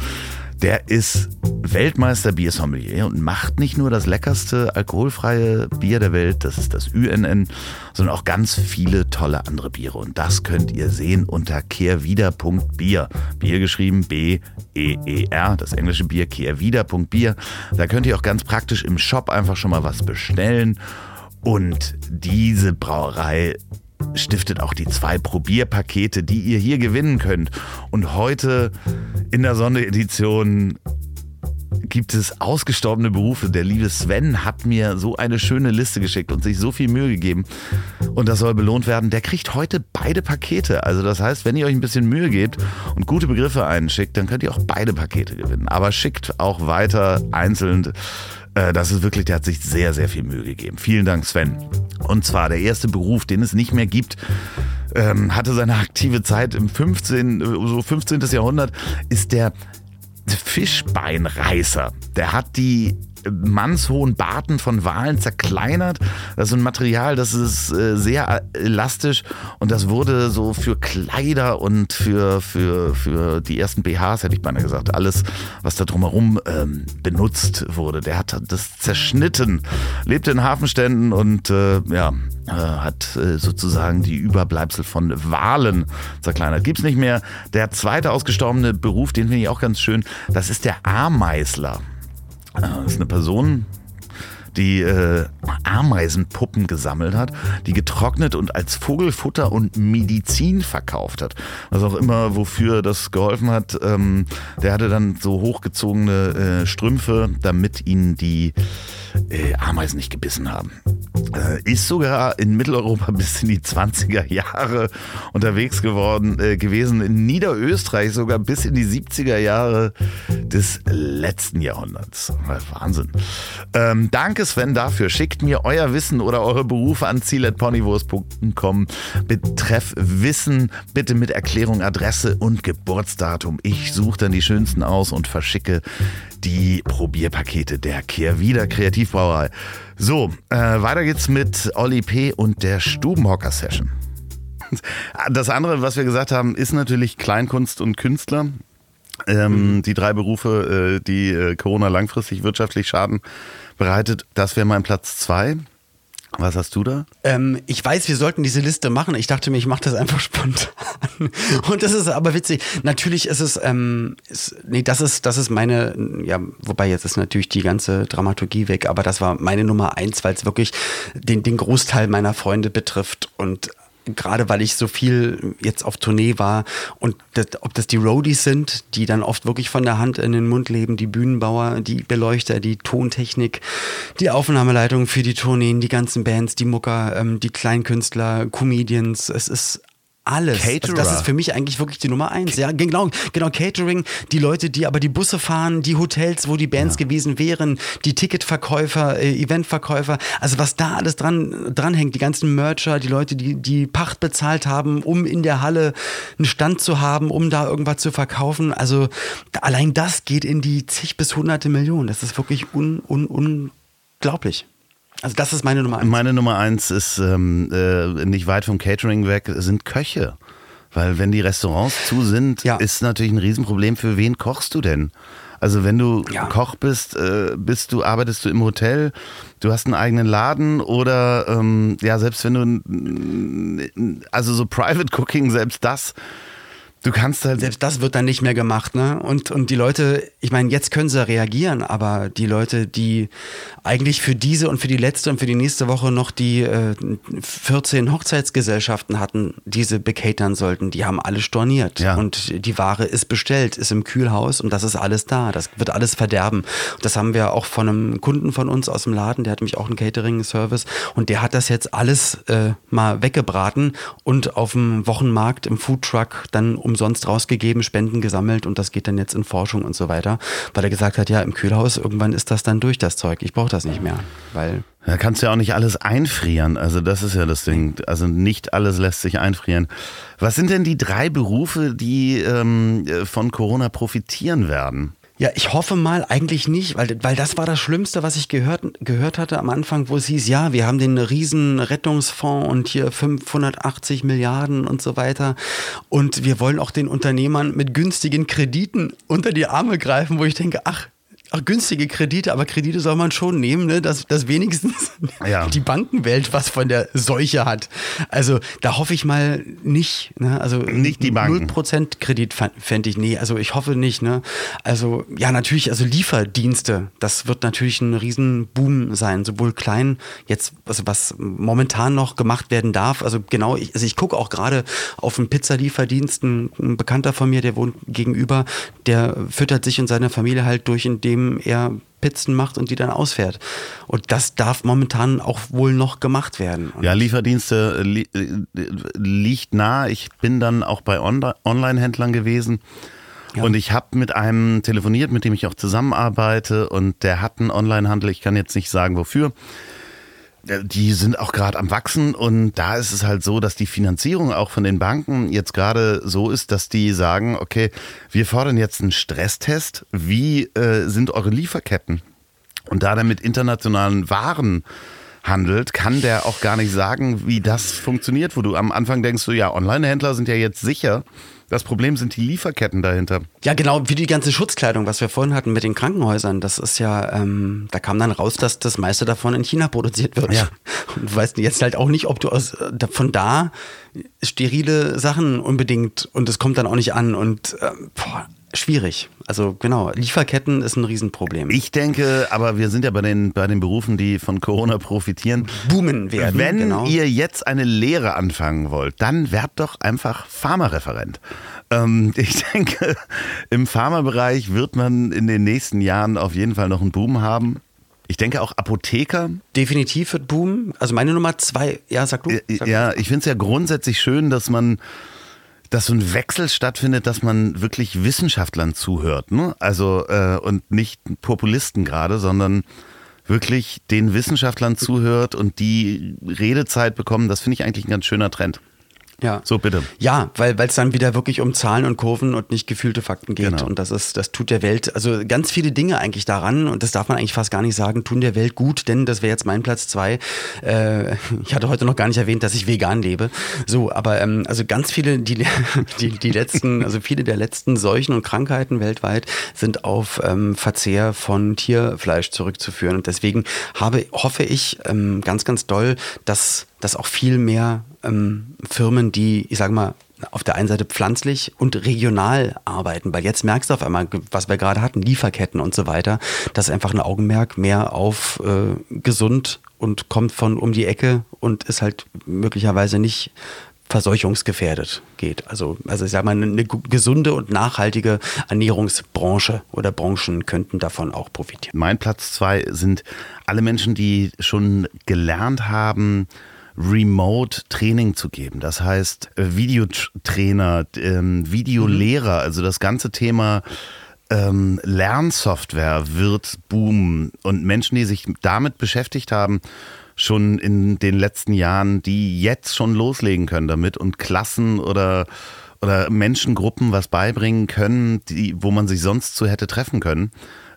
Speaker 3: Der ist Weltmeister Biersommelier und macht nicht nur das leckerste alkoholfreie Bier der Welt, das ist das UNN, sondern auch ganz viele tolle andere Biere. Und das könnt ihr sehen unter kehrwieder.bier. Bier geschrieben B-E-E-R, das englische Bier kehrwieder.bier. Da könnt ihr auch ganz praktisch im Shop einfach schon mal was bestellen. Und diese Brauerei stiftet auch die zwei Probierpakete, die ihr hier gewinnen könnt. Und heute in der Sonderedition gibt es ausgestorbene Berufe. Der liebe Sven hat mir so eine schöne Liste geschickt und sich so viel Mühe gegeben. Und das soll belohnt werden. Der kriegt heute beide Pakete. Also das heißt, wenn ihr euch ein bisschen Mühe gebt und gute Begriffe einschickt, dann könnt ihr auch beide Pakete gewinnen. Aber schickt auch weiter einzeln. Äh, Das ist wirklich, der hat sich sehr, sehr viel Mühe gegeben. Vielen Dank, Sven. Und zwar der erste Beruf, den es nicht mehr gibt, ähm, hatte seine aktive Zeit im 15, äh, so 15. Jahrhundert, ist der Fischbeinreißer. Der hat die mannshohen Barten von Walen zerkleinert. Das ist ein Material, das ist äh, sehr elastisch und das wurde so für Kleider und für, für, für die ersten BHs, hätte ich beinahe gesagt, alles, was da drumherum ähm, benutzt wurde. Der hat das zerschnitten, lebte in Hafenständen und äh, ja, äh, hat äh, sozusagen die Überbleibsel von Walen zerkleinert. Gibt's nicht mehr. Der zweite ausgestorbene Beruf, den finde ich auch ganz schön, das ist der Ameisler. Äh, Das ist eine Person, die äh, Ameisenpuppen gesammelt hat, die getrocknet und als Vogelfutter und Medizin verkauft hat. Was auch immer, wofür das geholfen hat. Ähm, der hatte dann so hochgezogene äh, Strümpfe, damit ihn die äh, Ameisen nicht gebissen haben. Äh, ist sogar in Mitteleuropa bis in die 20er Jahre unterwegs geworden, äh, gewesen. In Niederösterreich sogar bis in die 70er Jahre des letzten Jahrhunderts. Wahnsinn. Ähm, danke Sven dafür. Schickt mir euer Wissen oder eure Berufe an ziel.ponywurst.com. Betreff Wissen bitte mit Erklärung, Adresse und Geburtsdatum. Ich suche dann die schönsten aus und verschicke die Probierpakete der Kehrwieder Kreativbrauerei. So, äh, weiter geht's mit Olli P. und der Stubenhocker-Session. Das andere, was wir gesagt haben, ist natürlich Kleinkunst und Künstler. Ähm, Die drei Berufe, äh, die äh, Corona langfristig wirtschaftlich Schaden bereitet, das wäre mein Platz zwei. Was hast du da?
Speaker 1: Ähm, ich weiß, wir sollten diese Liste machen. Ich dachte mir, ich mache das einfach spontan. Und das ist aber witzig. Natürlich ist es, ähm, ist, nee, das ist, das ist meine, ja, wobei jetzt ist natürlich die ganze Dramaturgie weg, aber das war meine Nummer eins, weil es wirklich den, den Großteil meiner Freunde betrifft und gerade weil ich so viel jetzt auf Tournee war und das, ob das die Roadies sind, die dann oft wirklich von der Hand in den Mund leben, die Bühnenbauer, die Beleuchter, die Tontechnik, die Aufnahmeleitung für die Tourneen, die ganzen Bands, die Mucker, ähm, die Kleinkünstler, Comedians, es ist alles.
Speaker 3: Caterer.
Speaker 1: Also das ist für mich eigentlich wirklich die Nummer eins. Ja, genau, genau, Catering, die Leute, die aber die Busse fahren, die Hotels, wo die Bands gewesen wären, die Ticketverkäufer, äh, Eventverkäufer, also was da alles dran, dranhängt, die ganzen Mercher, die Leute, die die Pacht bezahlt haben, um in der Halle einen Stand zu haben, um da irgendwas zu verkaufen. Also allein das geht in die zig bis hunderte Millionen. Das ist wirklich un, un, unglaublich. Also das ist meine Nummer eins.
Speaker 3: Meine Nummer eins ist ähm, äh, nicht weit vom Catering weg, sind Köche. Weil wenn die Restaurants zu sind,
Speaker 1: Ja.
Speaker 3: ist natürlich ein Riesenproblem, für wen kochst du denn? Also wenn du
Speaker 1: Ja.
Speaker 3: Koch bist, äh, bist du, arbeitest du im Hotel, du hast einen eigenen Laden oder ähm, ja, selbst wenn du also so Private Cooking, selbst das, du kannst halt
Speaker 1: Selbst das wird dann nicht mehr gemacht, ne? Und, und die Leute, ich meine, jetzt können sie reagieren, aber die Leute, die eigentlich für diese und für die letzte und für die nächste Woche noch die äh, 14 Hochzeitsgesellschaften hatten, die sie bekatern sollten, die haben alle storniert.
Speaker 3: Ja.
Speaker 1: Und die Ware ist bestellt, ist im Kühlhaus und das ist alles da. Das wird alles verderben. Das haben wir auch von einem Kunden von uns aus dem Laden, der hat nämlich auch einen Catering-Service und der hat das jetzt alles äh, mal weggebraten und auf dem Wochenmarkt im Foodtruck dann umsonst rausgegeben, Spenden gesammelt und das geht dann jetzt in Forschung und so weiter, weil er gesagt hat, ja, im Kühlhaus irgendwann ist das dann durch, das Zeug. Ich brauche das nicht mehr, weil
Speaker 3: Da kannst du ja auch nicht alles einfrieren. Also das ist ja das Ding. Also nicht alles lässt sich einfrieren. Was sind denn die drei Berufe, die ähm, von Corona profitieren werden?
Speaker 1: Ja, ich hoffe mal eigentlich nicht, weil, weil das war das Schlimmste, was ich gehört, gehört hatte am Anfang, wo es hieß, ja, wir haben den riesen Rettungsfonds und hier 580 Milliarden und so weiter. Und wir wollen auch den Unternehmern mit günstigen Krediten unter die Arme greifen, wo ich denke, ach, Ach, günstige Kredite, aber Kredite soll man schon nehmen, ne? dass, dass wenigstens
Speaker 3: Ja.
Speaker 1: die Bankenwelt was von der Seuche hat. Also da hoffe ich mal nicht. Ne? Also
Speaker 3: Nicht die Banken.
Speaker 1: 0% Kredit fände ich, nee, also ich hoffe nicht. Ne? Also ja, natürlich, also Lieferdienste, das wird natürlich ein Riesenboom sein, sowohl klein, jetzt, also was momentan noch gemacht werden darf. Also genau, ich, also ich gucke auch gerade auf einen Pizzalieferdienst, ein, ein Bekannter von mir, der wohnt gegenüber, der füttert sich und seine Familie halt durch, indem er Pizzen macht und die dann ausfährt. Und das darf momentan auch wohl noch gemacht werden. Und
Speaker 3: Ja, Lieferdienste äh, li äh, liegt nah. Ich bin dann auch bei Onli- Online-Händlern gewesen.
Speaker 1: Ja.
Speaker 3: Und ich habe mit einem telefoniert, mit dem ich auch zusammenarbeite. Und der hat einen Online-Handel. Ich kann jetzt nicht sagen, wofür. Die sind auch gerade am Wachsen und da ist es halt so, dass die Finanzierung auch von den Banken jetzt gerade so ist, dass die sagen, okay, wir fordern jetzt einen Stresstest. Wie äh, sind eure Lieferketten? Und da der mit internationalen Waren handelt, kann der auch gar nicht sagen, wie das funktioniert, wo du am Anfang denkst, so ja, Online-Händler sind ja jetzt sicher. Das Problem sind die Lieferketten dahinter.
Speaker 1: Ja, genau, wie die ganze Schutzkleidung, was wir vorhin hatten mit den Krankenhäusern. Das ist ja, ähm, da kam dann raus, dass das meiste davon in China produziert wird.
Speaker 3: Ja.
Speaker 1: Und du weißt jetzt halt auch nicht, ob du aus, äh, von da sterile Sachen unbedingt und es kommt dann auch nicht an und ähm, boah, schwierig. Also genau, Lieferketten ist ein Riesenproblem.
Speaker 3: Ich denke, aber wir sind ja bei den, bei den Berufen, die von Corona profitieren.
Speaker 1: Boomen werden.
Speaker 3: Wenn
Speaker 1: genau.
Speaker 3: ihr jetzt eine Lehre anfangen wollt, dann werdet doch einfach Pharmareferent. Ähm, ich denke, im Pharmabereich wird man in den nächsten Jahren auf jeden Fall noch einen Boom haben. Ich denke auch Apotheker.
Speaker 1: Definitiv wird boomen. Also meine Nummer zwei, ja, sag du.
Speaker 3: Äh,
Speaker 1: Sag
Speaker 3: Ja, ich finde es ja grundsätzlich schön, dass man, dass so ein Wechsel stattfindet, dass man wirklich Wissenschaftlern zuhört. Ne? Also äh, und nicht Populisten gerade, sondern wirklich den Wissenschaftlern zuhört und die Redezeit bekommen. Das finde ich eigentlich ein ganz schöner Trend.
Speaker 1: Ja.
Speaker 3: So, bitte.
Speaker 1: Ja, weil es dann wieder wirklich um Zahlen und Kurven und nicht gefühlte Fakten geht.
Speaker 3: Genau.
Speaker 1: Und das ist, das tut der Welt, also ganz viele Dinge eigentlich daran, und das darf man eigentlich fast gar nicht sagen, tun der Welt gut, denn das wäre jetzt mein Platz zwei. Äh, ich hatte heute noch gar nicht erwähnt, dass ich vegan lebe. So, aber ähm, also ganz viele, die, die, die letzten, also viele der letzten Seuchen und Krankheiten weltweit sind auf ähm, Verzehr von Tierfleisch zurückzuführen. Und deswegen habe, hoffe ich ähm, ganz, ganz doll, dass, dass auch viel mehr ähm, Firmen, die, ich sage mal, auf der einen Seite pflanzlich und regional arbeiten, weil jetzt merkst du auf einmal, was wir gerade hatten, Lieferketten und so weiter, dass einfach ein Augenmerk mehr auf äh, gesund und kommt von um die Ecke und ist halt möglicherweise nicht verseuchungsgefährdet geht. Also, also ich sag mal, eine gu- gesunde und nachhaltige Ernährungsbranche oder Branchen könnten davon auch profitieren.
Speaker 3: Mein Platz zwei sind alle Menschen, die schon gelernt haben, Remote Training zu geben. Das heißt, äh, Videotrainer, ähm, Videolehrer, also das ganze Thema ähm, Lernsoftware wird boomen. Und Menschen, die sich damit beschäftigt haben, schon in den letzten Jahren, die jetzt schon loslegen können damit und Klassen oder oder Menschengruppen was beibringen können, die, wo man sich sonst zu hätte treffen können.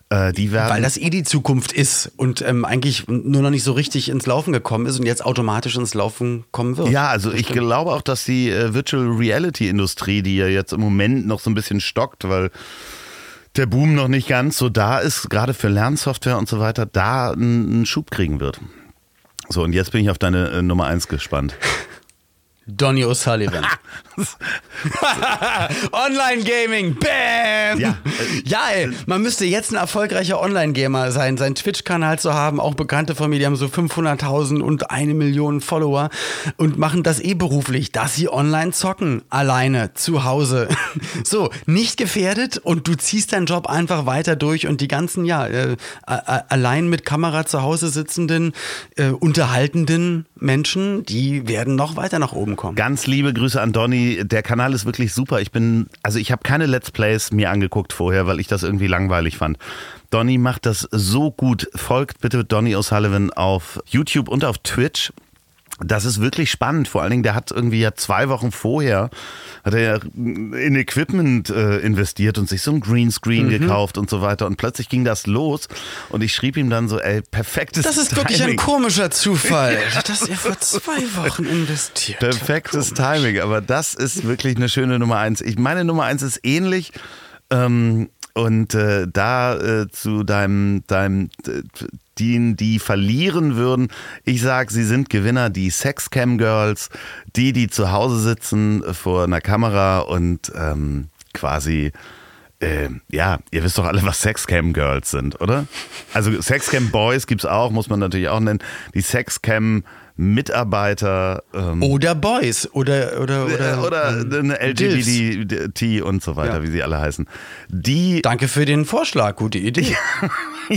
Speaker 3: Äh, die werden
Speaker 1: Weil das eh die Zukunft ist und ähm, eigentlich nur noch nicht so richtig ins Laufen gekommen ist und jetzt automatisch ins Laufen kommen wird.
Speaker 3: Ja, also ich glaube auch, dass die äh, Virtual Reality Industrie, die ja jetzt im Moment noch so ein bisschen stockt, weil der Boom noch nicht ganz so da ist, gerade für Lernsoftware und so weiter, da einen Schub kriegen wird. So, und jetzt bin ich auf deine äh, Nummer eins gespannt.
Speaker 1: Donny O'Sullivan. Online-Gaming, bam!
Speaker 3: Ja.
Speaker 1: ja, ey, man müsste jetzt ein erfolgreicher Online-Gamer sein, seinen Twitch-Kanal zu haben. Auch Bekannte von mir, die haben so 500.000 und eine Million Follower und machen das eh beruflich, dass sie online zocken, alleine, zu Hause. so, nicht gefährdet und du ziehst deinen Job einfach weiter durch und die ganzen, ja, äh, allein mit Kamera zu Hause sitzenden, äh, unterhaltenden Menschen, die werden noch weiter nach oben kommen.
Speaker 3: Ganz liebe Grüße an Donny. Der Kanal ist wirklich super. Ich bin, also ich habe keine Let's Plays mir angeguckt vorher, weil ich das irgendwie langweilig fand. Donny macht das so gut. Folgt bitte Donny O'Sullivan auf YouTube und auf Twitch. Das ist wirklich spannend. Vor allen Dingen, der hat irgendwie ja zwei Wochen vorher hat er ja in Equipment äh, investiert und sich so ein Greenscreen mhm. gekauft und so weiter. Und plötzlich ging das los und ich schrieb ihm dann so, ey, perfektes
Speaker 1: Das ist Timing. wirklich ein komischer Zufall, dass er vor zwei Wochen investiert
Speaker 3: Perfektes hat. Timing, aber das ist wirklich eine schöne Nummer eins. Ich, meine Nummer eins ist ähnlich. Ähm, und äh, da äh, zu deinem, deinem die, die verlieren würden. Ich sage, sie sind Gewinner, die Sexcam Girls, die, die zu Hause sitzen vor einer Kamera und ähm, quasi äh, ja, ihr wisst doch alle, was Sexcam Girls sind, oder? Also Sexcam Boys gibt es auch, muss man natürlich auch nennen. Die Sexcam Mitarbeiter.
Speaker 1: Ähm, oder Boys oder oder oder,
Speaker 3: oder ähm, LGBT und so weiter, ja. wie sie alle heißen. Die.
Speaker 1: Danke für den Vorschlag, gute Idee.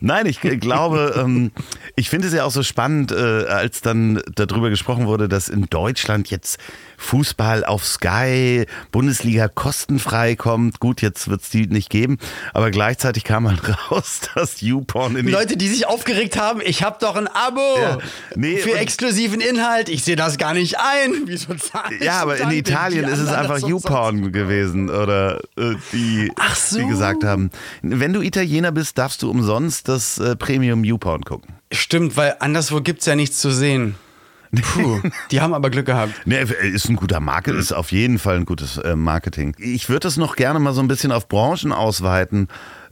Speaker 3: Nein, ich glaube, ähm, ich finde es ja auch so spannend, äh, als dann darüber gesprochen wurde, dass in Deutschland jetzt Fußball auf Sky, Bundesliga kostenfrei kommt. Gut, jetzt wird es die nicht geben, aber gleichzeitig kam man raus, dass YouPorn in
Speaker 1: die Leute, die sich aufgeregt haben, ich habe doch ein Abo ja, nee, für exklusiven Inhalt. Ich sehe das gar nicht ein. Wieso
Speaker 3: zahle Ja, aber in Italien ist es einfach YouPorn gewesen oder äh, die,
Speaker 1: so.
Speaker 3: die gesagt haben, wenn du Italiener bist, darfst du umsonst das äh, Premium YouPorn gucken.
Speaker 1: Stimmt, weil anderswo gibt es ja nichts zu sehen. Puh, die haben aber Glück gehabt.
Speaker 3: Nee, ist ein guter Market, ist auf jeden Fall ein gutes äh, Marketing. Ich würde das noch gerne mal so ein bisschen auf Branchen ausweiten.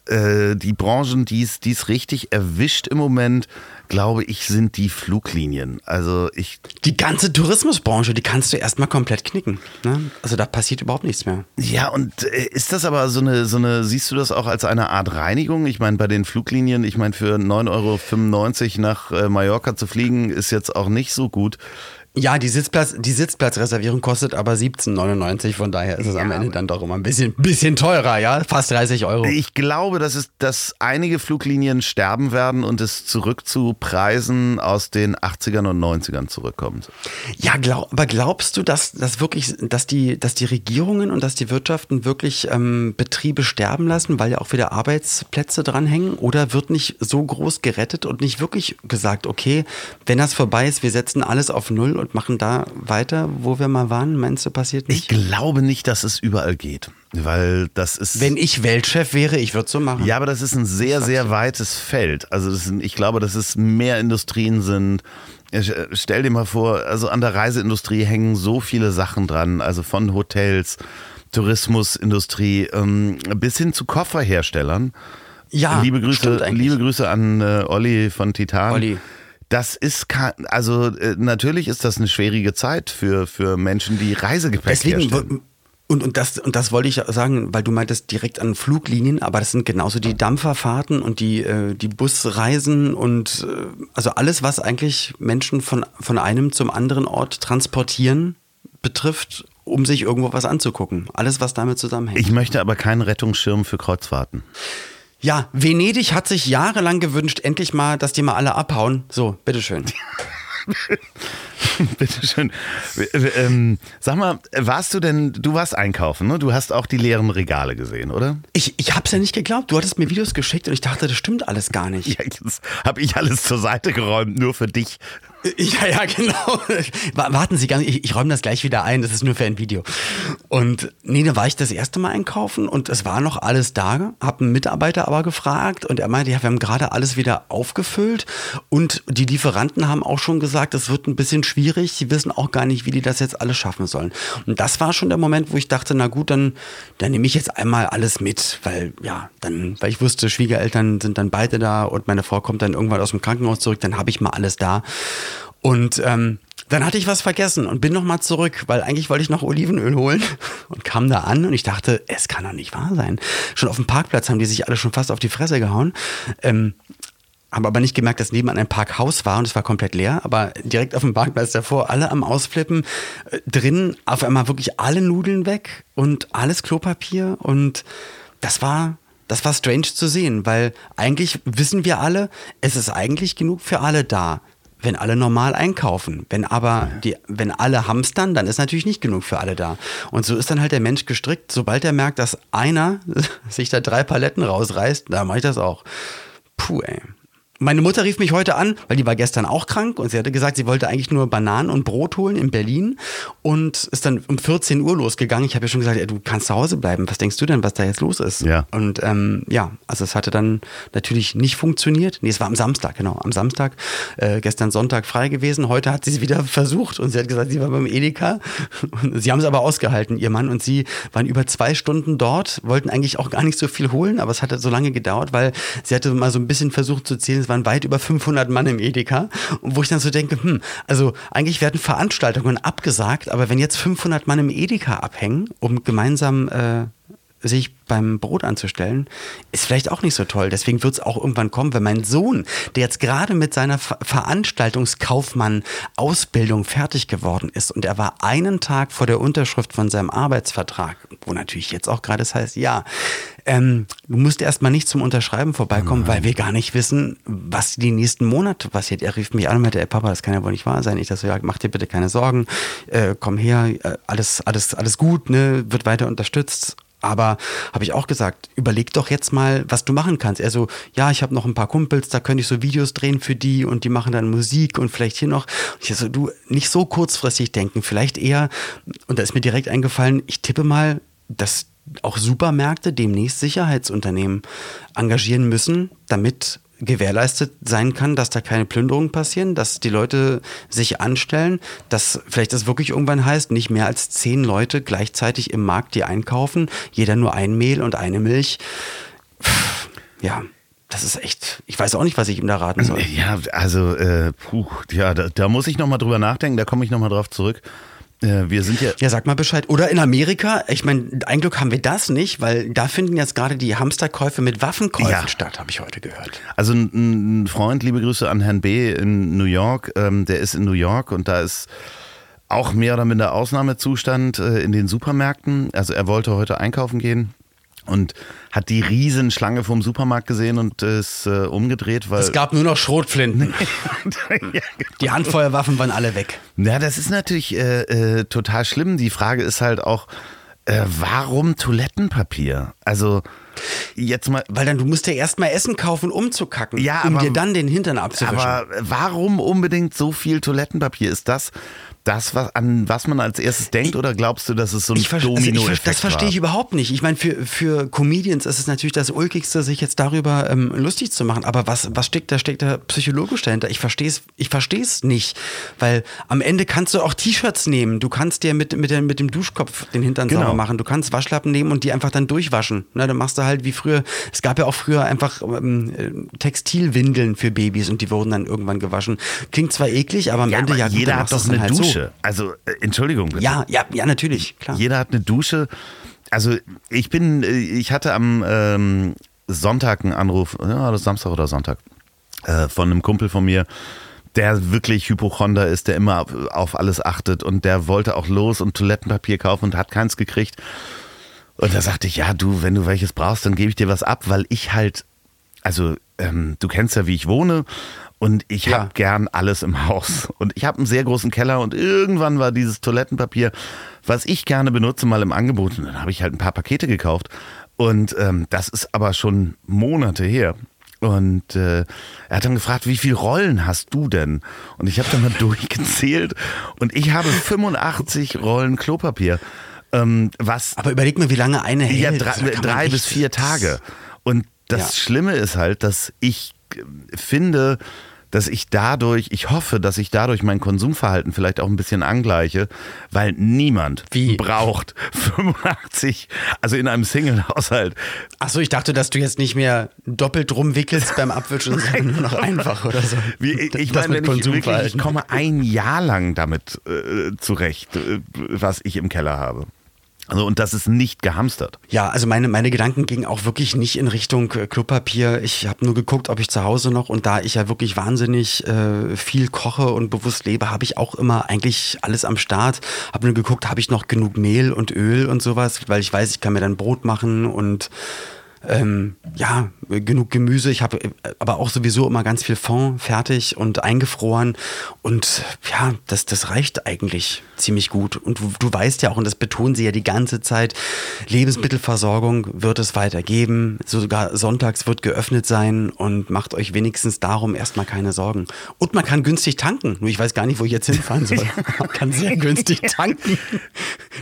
Speaker 3: Äh, die Branchen, die es richtig erwischt im Moment, glaube ich, sind die Fluglinien. Also ich.
Speaker 1: Die ganze Tourismusbranche, die kannst du erstmal komplett knicken. Ne? Also da passiert überhaupt nichts mehr.
Speaker 3: Ja, und äh, ist das aber so eine, so eine, siehst du das auch als eine Art Reinigung? Ich meine, bei den Fluglinien, ich meine, für 9,95 Euro nach äh, Mallorca zu fliegen, ist jetzt auch nicht so gut.
Speaker 1: Ja, die, Sitzplatz, die Sitzplatzreservierung kostet aber 17,99, von daher ist es ja, am Ende dann doch immer ein bisschen, bisschen teurer, ja? Fast 30 Euro.
Speaker 3: Ich glaube, dass, es, dass einige Fluglinien sterben werden und es zurück zu Preisen aus den 80ern und 90ern zurückkommt.
Speaker 1: Ja, glaub, aber glaubst du, dass, dass wirklich, dass die, dass die Regierungen und dass die Wirtschaften wirklich ähm, Betriebe sterben lassen, weil ja auch wieder Arbeitsplätze dranhängen? Oder wird nicht so groß gerettet und nicht wirklich gesagt, okay, wenn das vorbei ist, wir setzen alles auf Null und machen da weiter, wo wir mal waren? Meinst du, passiert nicht?
Speaker 3: Ich glaube nicht, dass es überall geht. Weil das ist.
Speaker 1: Wenn ich Weltchef wäre, ich würde so machen.
Speaker 3: Ja, aber das ist ein sehr, sehr weites Feld. Also ist, ich glaube, dass es mehr Industrien sind. Stell dir mal vor, also an der Reiseindustrie hängen so viele Sachen dran, also von Hotels, Tourismusindustrie ähm, bis hin zu Kofferherstellern.
Speaker 1: Ja,
Speaker 3: liebe Grüße, liebe Grüße an äh, Olli von Titan. Olli. Das ist, also äh, natürlich ist das eine schwierige Zeit für, für Menschen, die Reisegepäck Deswegen, herstellen.
Speaker 1: Und, und, das, und das wollte ich sagen, weil du meintest direkt an Fluglinien, aber das sind genauso die Dampferfahrten und die, äh, die Busreisen und äh, also alles, was eigentlich Menschen von, von einem zum anderen Ort transportieren, betrifft, um sich irgendwo was anzugucken. Alles, was damit zusammenhängt.
Speaker 3: Ich möchte aber keinen Rettungsschirm für Kreuzfahrten.
Speaker 1: Ja, Venedig hat sich jahrelang gewünscht, endlich mal, dass die mal alle abhauen. So, bitteschön.
Speaker 3: Bitteschön. Ähm, sag mal, warst du denn, du warst einkaufen, ne? Du hast auch die leeren Regale gesehen, oder?
Speaker 1: Ich, ich hab's ja nicht geglaubt. Du hattest mir Videos geschickt und ich dachte, das stimmt alles gar nicht.
Speaker 3: Ja, jetzt hab ich alles zur Seite geräumt, nur für dich.
Speaker 1: Ja, ja, genau. Warten Sie, ich, ich räume das gleich wieder ein, das ist nur für ein Video. Und nee, da war ich das erste Mal einkaufen und es war noch alles da. Hab einen Mitarbeiter aber gefragt und er meinte, ja, wir haben gerade alles wieder aufgefüllt und die Lieferanten haben auch schon gesagt, es wird ein bisschen schwierig. Sie wissen auch gar nicht, wie die das jetzt alles schaffen sollen. Und das war schon der Moment, wo ich dachte, na gut, dann, dann nehme ich jetzt einmal alles mit, weil ja, dann, weil ich wusste, Schwiegereltern sind dann beide da und meine Frau kommt dann irgendwann aus dem Krankenhaus zurück, dann habe ich mal alles da. Und ähm, dann hatte ich was vergessen und bin nochmal zurück, weil eigentlich wollte ich noch Olivenöl holen und kam da an und ich dachte, es kann doch nicht wahr sein. Schon auf dem Parkplatz haben die sich alle schon fast auf die Fresse gehauen. Ähm, habe aber nicht gemerkt, dass nebenan ein Parkhaus war und es war komplett leer, aber direkt auf dem Parkplatz davor, alle am Ausflippen, äh, drin auf einmal wirklich alle Nudeln weg und alles Klopapier und das war das war strange zu sehen, weil eigentlich wissen wir alle, es ist eigentlich genug für alle da, wenn alle normal einkaufen. Wenn aber die, wenn alle hamstern, dann ist natürlich nicht genug für alle da. Und so ist dann halt der Mensch gestrickt, sobald er merkt, dass einer sich da drei Paletten rausreißt, da mache ich das auch. Puh, ey. Meine Mutter rief mich heute an, weil die war gestern auch krank und sie hatte gesagt, sie wollte eigentlich nur Bananen und Brot holen in Berlin und ist dann um 14 Uhr losgegangen. Ich habe ja schon gesagt, ey, du kannst zu Hause bleiben. Was denkst du denn, was da jetzt los ist?
Speaker 3: Ja.
Speaker 1: Und ähm, ja, also es hatte dann natürlich nicht funktioniert. Nee, es war am Samstag, genau, am Samstag. Äh, gestern Sonntag frei gewesen. Heute hat sie es wieder versucht und sie hat gesagt, sie war beim Edeka. Und sie haben es aber ausgehalten, ihr Mann und sie waren über zwei Stunden dort, wollten eigentlich auch gar nicht so viel holen, aber es hatte so lange gedauert, weil sie hatte mal so ein bisschen versucht zu zählen, es waren weit über 500 Mann im Edeka. Wo ich dann so denke, hm, also eigentlich werden Veranstaltungen abgesagt, aber wenn jetzt 500 Mann im Edeka abhängen, um gemeinsam äh, sich beim Brot anzustellen, ist vielleicht auch nicht so toll. Deswegen wird es auch irgendwann kommen, wenn mein Sohn, der jetzt gerade mit seiner Ver Veranstaltungskaufmann-Ausbildung fertig geworden ist und er war einen Tag vor der Unterschrift von seinem Arbeitsvertrag, wo natürlich jetzt auch gerade es heißt, ja, ähm, du musst erstmal nicht zum Unterschreiben vorbeikommen, weil wir gar nicht wissen, was die nächsten Monate passiert. Er rief mich an und meinte, ey Papa, das kann ja wohl nicht wahr sein. Ich dachte so, ja, mach dir bitte keine Sorgen, äh, komm her, äh, alles, alles, alles gut, ne, wird weiter unterstützt. Aber habe ich auch gesagt, überleg doch jetzt mal, was du machen kannst. Er so, ja, ich habe noch ein paar Kumpels, da könnte ich so Videos drehen für die und die machen dann Musik und vielleicht hier noch. Ich so, du, nicht so kurzfristig denken, vielleicht eher, und da ist mir direkt eingefallen, ich tippe mal, dass auch Supermärkte demnächst Sicherheitsunternehmen engagieren müssen, damit gewährleistet sein kann, dass da keine Plünderungen passieren, dass die Leute sich anstellen, dass vielleicht das wirklich irgendwann heißt, nicht mehr als zehn Leute gleichzeitig im Markt, die einkaufen, jeder nur ein Mehl und eine Milch. Ja, das ist echt, ich weiß auch nicht, was ich ihm da raten soll.
Speaker 3: Ja, also, äh, puh, ja, da, da muss ich nochmal drüber nachdenken, da komme ich nochmal drauf zurück. Äh, wir sind ja.
Speaker 1: Ja, sag mal Bescheid. Oder in Amerika, ich meine, ein Glück haben wir das nicht, weil da finden jetzt gerade die Hamsterkäufe mit Waffenkäufen ja. statt, habe ich heute gehört.
Speaker 3: Also ein Freund, liebe Grüße an Herrn B. in New York, ähm, der ist in New York und da ist auch mehr oder minder Ausnahmezustand äh, in den Supermärkten. Also er wollte heute einkaufen gehen und hat die Riesenschlange vom Supermarkt gesehen und ist äh, umgedreht, weil.
Speaker 1: Es gab nur noch Schrotflinten. die Handfeuerwaffen waren alle weg.
Speaker 3: Ja, das ist natürlich äh, äh, total schlimm. Die Frage ist halt auch, äh, warum Toilettenpapier? Also jetzt mal.
Speaker 1: Weil dann du musst ja erstmal Essen kaufen, um zu kacken,
Speaker 3: ja,
Speaker 1: um
Speaker 3: aber,
Speaker 1: dir dann den Hintern abzuwischen.
Speaker 3: Aber warum unbedingt so viel Toilettenpapier? Ist das das, was, an was man als erstes denkt, oder glaubst du, dass es so ein domino also
Speaker 1: Das verstehe ich überhaupt nicht. Ich meine, für, für Comedians ist es natürlich das Ulkigste, sich jetzt darüber ähm, lustig zu machen. Aber was, was steckt da, steckt da psychologisch dahinter? Ich verstehe es ich versteh's nicht. Weil am Ende kannst du auch T-Shirts nehmen. Du kannst dir mit, mit, dem, mit dem Duschkopf den Hintern genau. sauber machen. Du kannst Waschlappen nehmen und die einfach dann durchwaschen. Na, dann machst du halt wie früher. Es gab ja auch früher einfach ähm, Textilwindeln für Babys und die wurden dann irgendwann gewaschen. Klingt zwar eklig, aber am
Speaker 3: ja,
Speaker 1: Ende
Speaker 3: aber
Speaker 1: ja
Speaker 3: gut, jeder hat doch eine
Speaker 1: halt
Speaker 3: Dusche.
Speaker 1: So.
Speaker 3: Also, äh, Entschuldigung bitte.
Speaker 1: Ja, ja, ja, natürlich, klar.
Speaker 3: Jeder hat eine Dusche. Also, ich bin, äh, ich hatte am ähm, Sonntag einen Anruf, ja, das Samstag oder Sonntag, äh, von einem Kumpel von mir, der wirklich Hypochonder ist, der immer auf alles achtet und der wollte auch los und Toilettenpapier kaufen und hat keins gekriegt. Und da sagte ich, ja, du, wenn du welches brauchst, dann gebe ich dir was ab, weil ich halt, also ähm, du kennst ja, wie ich wohne und ich ja. habe gern alles im Haus. Und ich habe einen sehr großen Keller und irgendwann war dieses Toilettenpapier, was ich gerne benutze, mal im Angebot. Und dann habe ich halt ein paar Pakete gekauft. Und ähm, das ist aber schon Monate her. Und äh, er hat dann gefragt, wie viele Rollen hast du denn? Und ich habe dann mal durchgezählt und ich habe 85 Rollen Klopapier. Ähm, was
Speaker 1: Aber überleg mal, wie lange eine hält.
Speaker 3: ja, drei,
Speaker 1: man
Speaker 3: drei bis vier Tage. Und das
Speaker 1: Ja.
Speaker 3: Schlimme ist halt, dass ich äh, finde, dass ich dadurch, ich hoffe, dass ich dadurch mein Konsumverhalten vielleicht auch ein bisschen angleiche, weil niemand
Speaker 1: Wie?
Speaker 3: braucht 85, also in einem Single-Haushalt.
Speaker 1: Achso, ich dachte, dass du jetzt nicht mehr doppelt rumwickelst beim Abwischen, sondern nur noch einfach oder so.
Speaker 3: Wie, ich
Speaker 1: Das
Speaker 3: ich meine, wenn ich, wirklich, ich komme ein Jahr lang damit äh, zurecht, äh, was ich im Keller habe. Also, und das ist nicht gehamstert.
Speaker 1: Ja, also meine, meine Gedanken gingen auch wirklich nicht in Richtung äh, Klopapier. Ich habe nur geguckt, ob ich zu Hause noch und da ich ja wirklich wahnsinnig äh, viel koche und bewusst lebe, habe ich auch immer eigentlich alles am Start. Habe nur geguckt, habe ich noch genug Mehl und Öl und sowas, weil ich weiß, ich kann mir dann Brot machen und ähm, ja, genug Gemüse. Ich habe äh, aber auch sowieso immer ganz viel Fond fertig und eingefroren. Und ja, das, das reicht eigentlich ziemlich gut. Und du, du weißt ja auch, und das betonen sie ja die ganze Zeit, Lebensmittelversorgung wird es weitergeben. Sogar sonntags wird geöffnet sein und macht euch wenigstens darum erstmal keine Sorgen. Und man kann günstig tanken. Nur ich weiß gar nicht, wo ich jetzt hinfahren soll. Man kann sehr günstig tanken.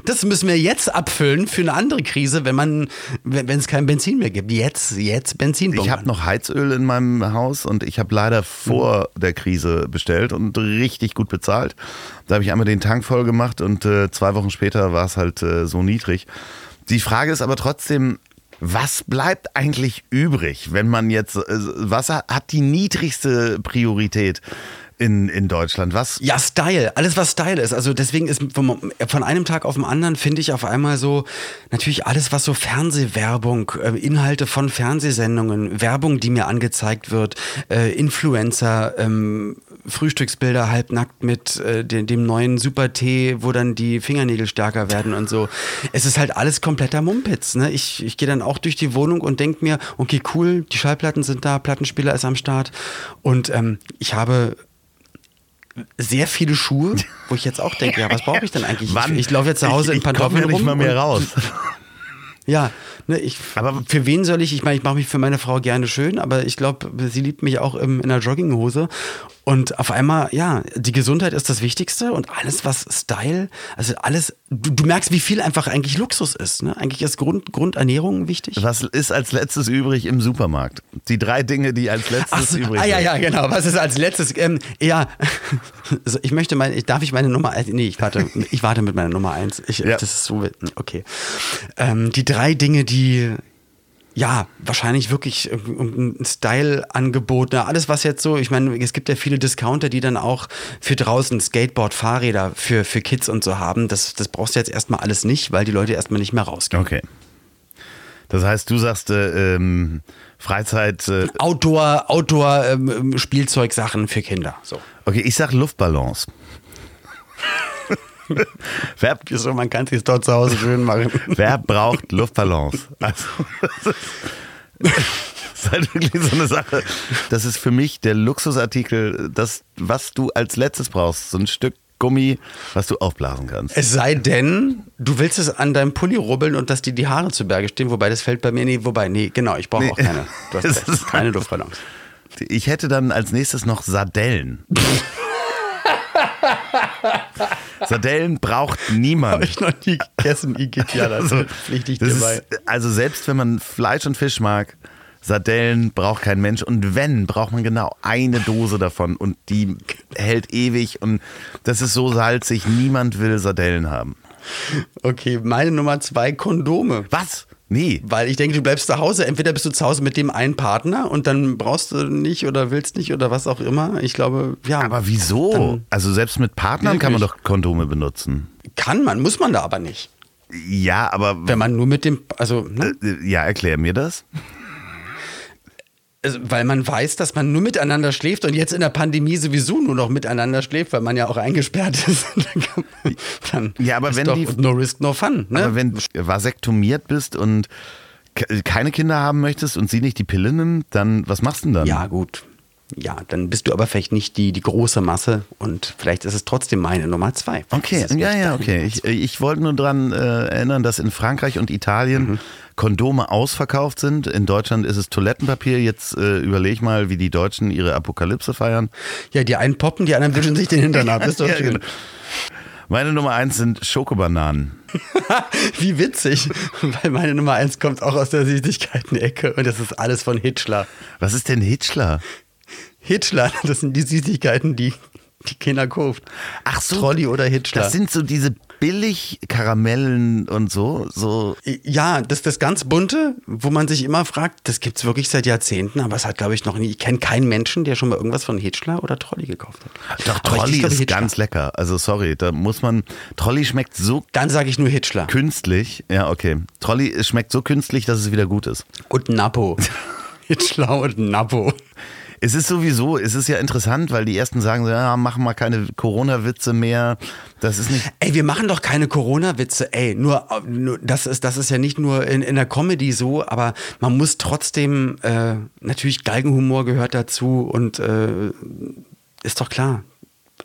Speaker 1: Das müssen wir jetzt abfüllen für eine andere Krise, wenn man, wenn wenn es kein Benzin mehr gibt. Jetzt, jetzt Benzin.
Speaker 3: Ich habe noch Heizöl in meinem Haus und ich habe leider vor der Krise bestellt und richtig gut bezahlt. Da habe ich einmal den Tank voll gemacht und äh, zwei Wochen später war es halt äh, so niedrig. Die Frage ist aber trotzdem, was bleibt eigentlich übrig, wenn man jetzt, äh, was hat die niedrigste Priorität in, in Deutschland? Was
Speaker 1: Ja, Style, alles was Style ist. Also deswegen ist vom, von einem Tag auf den anderen finde ich auf einmal so natürlich alles was so Fernsehwerbung, äh, Inhalte von Fernsehsendungen, Werbung, die mir angezeigt wird, äh, Influencer, ähm, Frühstücksbilder halbnackt mit äh, dem, dem neuen Super-Tee, wo dann die Fingernägel stärker werden und so. Es ist halt alles kompletter Mumpitz. Ne? Ich, ich gehe dann auch durch die Wohnung und denke mir, okay, cool, die Schallplatten sind da, Plattenspieler ist am Start und ähm, ich habe sehr viele Schuhe, wo ich jetzt auch denke, ja, was brauche ich denn eigentlich?
Speaker 3: Wann?
Speaker 1: Ich, laufe jetzt zu Hause
Speaker 3: ich,
Speaker 1: in Pantoffeln
Speaker 3: Ich komme ja nicht mal mehr raus.
Speaker 1: Ja, ne, ich,
Speaker 3: Aber-
Speaker 1: für wen soll ich, ich meine, ich mache mich für meine Frau gerne schön, aber ich glaube, sie liebt mich auch im, in der Jogginghose. Und auf einmal, ja, die Gesundheit ist das Wichtigste und alles, was Style, also alles, du, du merkst, wie viel einfach eigentlich Luxus ist. Ne? Eigentlich ist Grund, Grundernährung wichtig.
Speaker 3: Was ist als letztes übrig im Supermarkt? Die drei Dinge, die als letztes
Speaker 1: so,
Speaker 3: übrig
Speaker 1: ah, ja,
Speaker 3: sind.
Speaker 1: ja, genau. Was ist als letztes? Ähm, ja, also ich möchte meine, darf ich meine Nummer, nee, ich warte, ich warte mit meiner Nummer eins. Ich,
Speaker 3: Ja.
Speaker 1: Das ist so, okay. Ähm, die drei Dinge, die, ja, wahrscheinlich wirklich ein Style-Angebot, na, alles was jetzt so, ich meine, es gibt ja viele Discounter, die dann auch für draußen Skateboard, Fahrräder für, für Kids und so haben. Das, das brauchst du jetzt erstmal alles nicht, weil die Leute erstmal nicht mehr rausgehen.
Speaker 3: Okay. Das heißt, du sagst äh, ähm, Freizeit. Äh,
Speaker 1: Outdoor, Outdoor ähm, Spielzeugsachen für Kinder. So.
Speaker 3: okay, ich sag Luftballons. wer,
Speaker 1: Wieso, man kann es dort zu Hause schön machen.
Speaker 3: wer braucht Luftballons? Also, das ist halt wirklich so eine Sache. Das ist für mich der Luxusartikel, das, was du als letztes brauchst. So ein Stück Gummi, was du aufblasen kannst.
Speaker 1: Es sei denn, du willst es an deinem Pulli rubbeln und dass dir die Haare zu Berge stehen, wobei das fällt bei mir, nee, wobei, nee, genau, ich brauche
Speaker 3: Nee.
Speaker 1: auch keine. Du hast keine Luftballons.
Speaker 3: Ich hätte dann als nächstes noch Sardellen. Sardellen braucht niemand.
Speaker 1: ich noch nie gegessen, das ist pflichtig
Speaker 3: Das
Speaker 1: dabei.
Speaker 3: ist, also selbst wenn man Fleisch und Fisch mag, Sardellen braucht kein Mensch. Und wenn, braucht man genau eine Dose davon. Und die hält ewig. Und das ist so salzig, niemand will Sardellen haben.
Speaker 1: Okay, meine Nummer zwei, Kondome.
Speaker 3: Was? Nee.
Speaker 1: Weil ich denke, du bleibst zu Hause. Entweder bist du zu Hause mit dem einen Partner und dann brauchst du nicht oder willst nicht oder was auch immer. Ich glaube, ja.
Speaker 3: Aber wieso?
Speaker 1: Dann-
Speaker 3: also selbst mit Partnern kann man doch Kondome benutzen.
Speaker 1: Kann man, muss man da aber nicht.
Speaker 3: Ja, aber
Speaker 1: Wenn man nur mit dem, also, ne?
Speaker 3: äh, ja, erklär mir das.
Speaker 1: Also, weil man weiß, dass man nur miteinander schläft und jetzt in der Pandemie sowieso nur noch miteinander schläft, weil man ja auch eingesperrt ist. dann
Speaker 3: Ja, aber wenn die-
Speaker 1: no risk, no fun. Ne?
Speaker 3: Aber wenn du vasektomiert bist und ke- keine Kinder haben möchtest und sie nicht die Pille nimmt, dann was machst du denn dann?
Speaker 1: ja, gut. Ja, dann bist du aber vielleicht nicht die, die große Masse und vielleicht ist es trotzdem meine Nummer zwei.
Speaker 3: Okay, ja, ja, okay. Ich, ich wollte nur daran äh, erinnern, dass in Frankreich und Italien mhm. Kondome ausverkauft sind. In Deutschland ist es Toilettenpapier. Jetzt äh, überleg mal, wie die Deutschen ihre Apokalypse feiern.
Speaker 1: Ja, die einen poppen, die anderen wischen sich den Hintern ab. Ist doch ja, schön. Genau.
Speaker 3: Meine Nummer eins sind Schokobananen.
Speaker 1: Wie witzig, weil meine Nummer eins kommt auch aus der Süßigkeiten-Ecke und das ist alles von Hitchler.
Speaker 3: Was ist denn Hitchler?
Speaker 1: Hitchler, das sind die Süßigkeiten, die die Kinder kauft.
Speaker 3: Ach so. Trolli oder Hitchler. Das sind so diese billig Karamellen und so, so.
Speaker 1: Ja, das ist das ganz bunte, wo man sich immer fragt, das gibt es wirklich seit Jahrzehnten, aber es hat, glaube ich, noch nie, ich kenne keinen Menschen, der schon mal irgendwas von Hitchler oder Trolli gekauft hat.
Speaker 3: Doch, Trolli ist Hitchler. ganz lecker. Also, sorry, da muss man, Trolli schmeckt so.
Speaker 1: Dann sage ich nur Hitchler.
Speaker 3: Künstlich, ja, okay. Trolli schmeckt so künstlich, dass es wieder gut ist.
Speaker 1: Und Napo. Hitchler und Napo.
Speaker 3: Es ist sowieso, es ist ja interessant, weil die ersten sagen ja, machen mal keine Corona-Witze mehr. Das ist nicht.
Speaker 1: Ey, wir machen doch keine Corona-Witze. Ey, nur, nur, das ist, das ist ja nicht nur in, in der Comedy so, aber man muss trotzdem, äh, natürlich Galgenhumor gehört dazu und äh, ist doch klar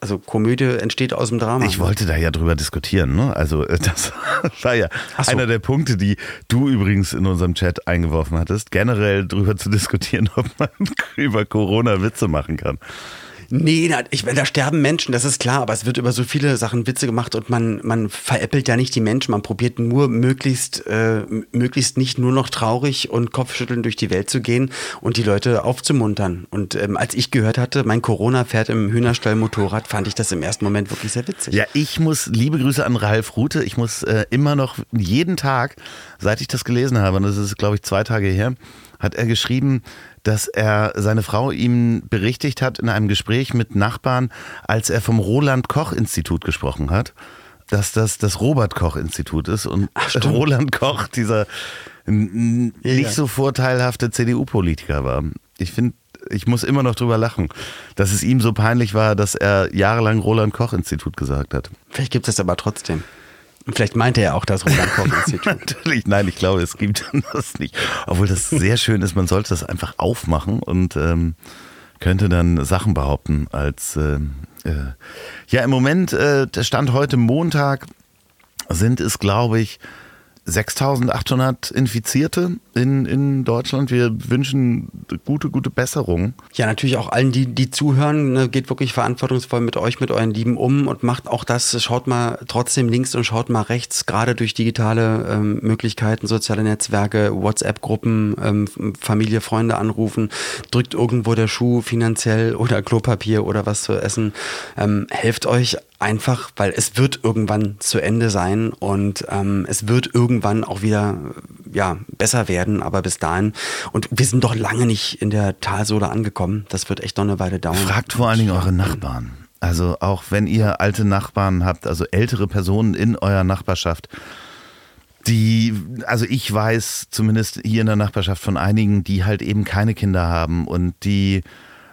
Speaker 1: also Komödie entsteht aus dem Drama.
Speaker 3: Ich wollte da ja drüber diskutieren. Ne? Also äh, das war ja so. einer der Punkte, die du übrigens in unserem Chat eingeworfen hattest, generell drüber zu diskutieren, ob man über Corona Witze machen kann.
Speaker 1: Nee, da, ich, da sterben Menschen, das ist klar, aber es wird über so viele Sachen Witze gemacht und man, man veräppelt ja nicht die Menschen, man probiert nur möglichst, äh, möglichst nicht nur noch traurig und Kopfschütteln durch die Welt zu gehen und die Leute aufzumuntern. Und ähm, als ich gehört hatte, mein Corona fährt im Hühnerstall Motorrad, fand ich das im ersten Moment wirklich sehr witzig.
Speaker 3: Ja, ich muss, liebe Grüße an Ralf Rute, ich muss äh, immer noch jeden Tag, seit ich das gelesen habe, und das ist glaube ich zwei Tage her, hat er geschrieben, dass er seine Frau ihm berichtigt hat in einem Gespräch mit Nachbarn, als er vom Roland Koch Institut gesprochen hat, dass das das Robert Koch Institut ist und Ach, Roland Koch dieser nicht so vorteilhafte CDU-Politiker war. Ich finde, ich muss immer noch drüber lachen, dass es ihm so peinlich war, dass er jahrelang Roland Koch Institut gesagt hat.
Speaker 1: Vielleicht gibt es aber trotzdem. Vielleicht meinte er auch das Roland-Koch-Institut.
Speaker 3: Natürlich, nein, ich glaube, es gibt das nicht. Obwohl das sehr schön ist, man sollte das einfach aufmachen und ähm, könnte dann Sachen behaupten als äh, äh, ja im Moment, äh, der Stand heute Montag, sind es, glaube ich, 6800 Infizierte in, in Deutschland. Wir wünschen gute, gute Besserung.
Speaker 1: Ja, natürlich auch allen, die, die zuhören, ne, geht wirklich verantwortungsvoll mit euch, mit euren Lieben um und macht auch das. Schaut mal trotzdem links und schaut mal rechts, gerade durch digitale ähm, Möglichkeiten, soziale Netzwerke, WhatsApp-Gruppen, ähm, Familie, Freunde anrufen, drückt irgendwo der Schuh finanziell oder Klopapier oder was zu essen. Ähm, helft euch einfach, weil es wird irgendwann zu Ende sein und ähm, es wird irgendwann auch wieder ja, besser werden, aber bis dahin. Und wir sind doch lange nicht in der Talsohle angekommen. Das wird echt noch eine Weile dauern.
Speaker 3: Fragt vor allen Dingen eure Nachbarn. Also auch wenn ihr alte Nachbarn habt, also ältere Personen in eurer Nachbarschaft, die, also ich weiß zumindest hier in der Nachbarschaft von einigen, die halt eben keine Kinder haben und die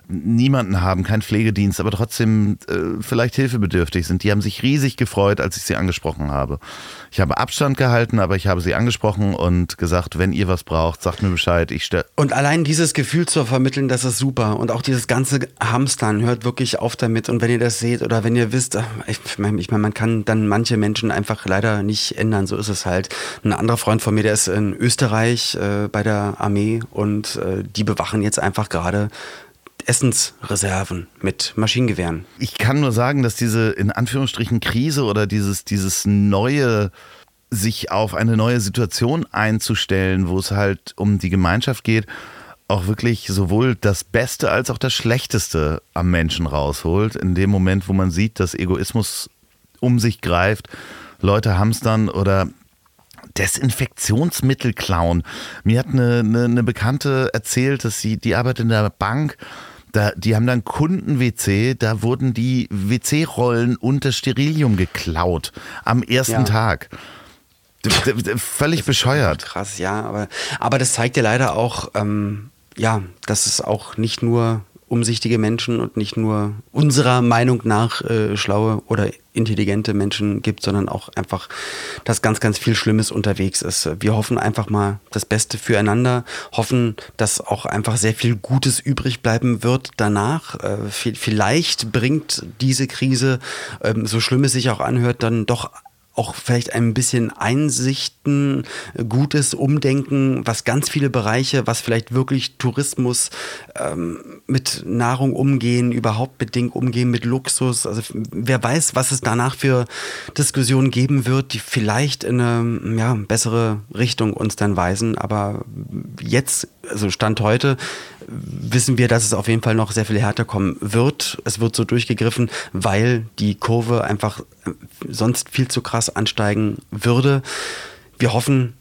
Speaker 3: niemanden haben, keinen Pflegedienst, aber trotzdem äh, vielleicht hilfebedürftig sind. Die haben sich riesig gefreut, als ich sie angesprochen habe. Ich habe Abstand gehalten, aber ich habe sie angesprochen und gesagt, wenn ihr was braucht, sagt mir Bescheid. Ich
Speaker 1: und allein dieses Gefühl zu vermitteln, das ist super. Und auch dieses ganze Hamstern, hört wirklich auf damit. Und wenn ihr das seht oder wenn ihr wisst, ich meine, ich mein, man kann dann manche Menschen einfach leider nicht ändern, so ist es halt. Ein anderer Freund von mir, der ist in Österreich äh, bei der Armee und äh, die bewachen jetzt einfach gerade Essensreserven mit Maschinengewehren.
Speaker 3: Ich kann nur sagen, dass diese in Anführungsstrichen Krise oder dieses, dieses neue sich auf eine neue Situation einzustellen, wo es halt um die Gemeinschaft geht, auch wirklich sowohl das Beste als auch das Schlechteste am Menschen rausholt. In dem Moment, wo man sieht, dass Egoismus um sich greift, Leute hamstern oder Desinfektionsmittel klauen. Mir hat eine, eine, eine Bekannte erzählt, dass sie, die arbeitet in der Bank da, die haben dann Kunden-WC, da wurden die WC-Rollen unter Sterilium geklaut am ersten ja. Tag. Völlig bescheuert.
Speaker 1: Krass, ja, aber, aber das zeigt ja leider auch, ähm, ja, dass es auch nicht nur umsichtige Menschen und nicht nur unserer Meinung nach äh, schlaue oder intelligente Menschen gibt, sondern auch einfach, dass ganz, ganz viel Schlimmes unterwegs ist. Wir hoffen einfach mal das Beste füreinander, hoffen, dass auch einfach sehr viel Gutes übrig bleiben wird danach. Äh, vielleicht bringt diese Krise, ähm, so schlimm es sich auch anhört, dann doch auch vielleicht ein bisschen Einsichten, gutes Umdenken, was ganz viele Bereiche, was vielleicht wirklich Tourismus ähm, mit Nahrung umgehen, überhaupt mit Dingen umgehen, mit Luxus. Also wer weiß, was es danach für Diskussionen geben wird, die vielleicht in eine ja, bessere Richtung uns dann weisen. Aber jetzt, also Stand heute, wissen wir, dass es auf jeden Fall noch sehr viel härter kommen wird. Es wird so durchgegriffen, weil die Kurve einfach äh, sonst viel zu krass ansteigen würde. Wir hoffen,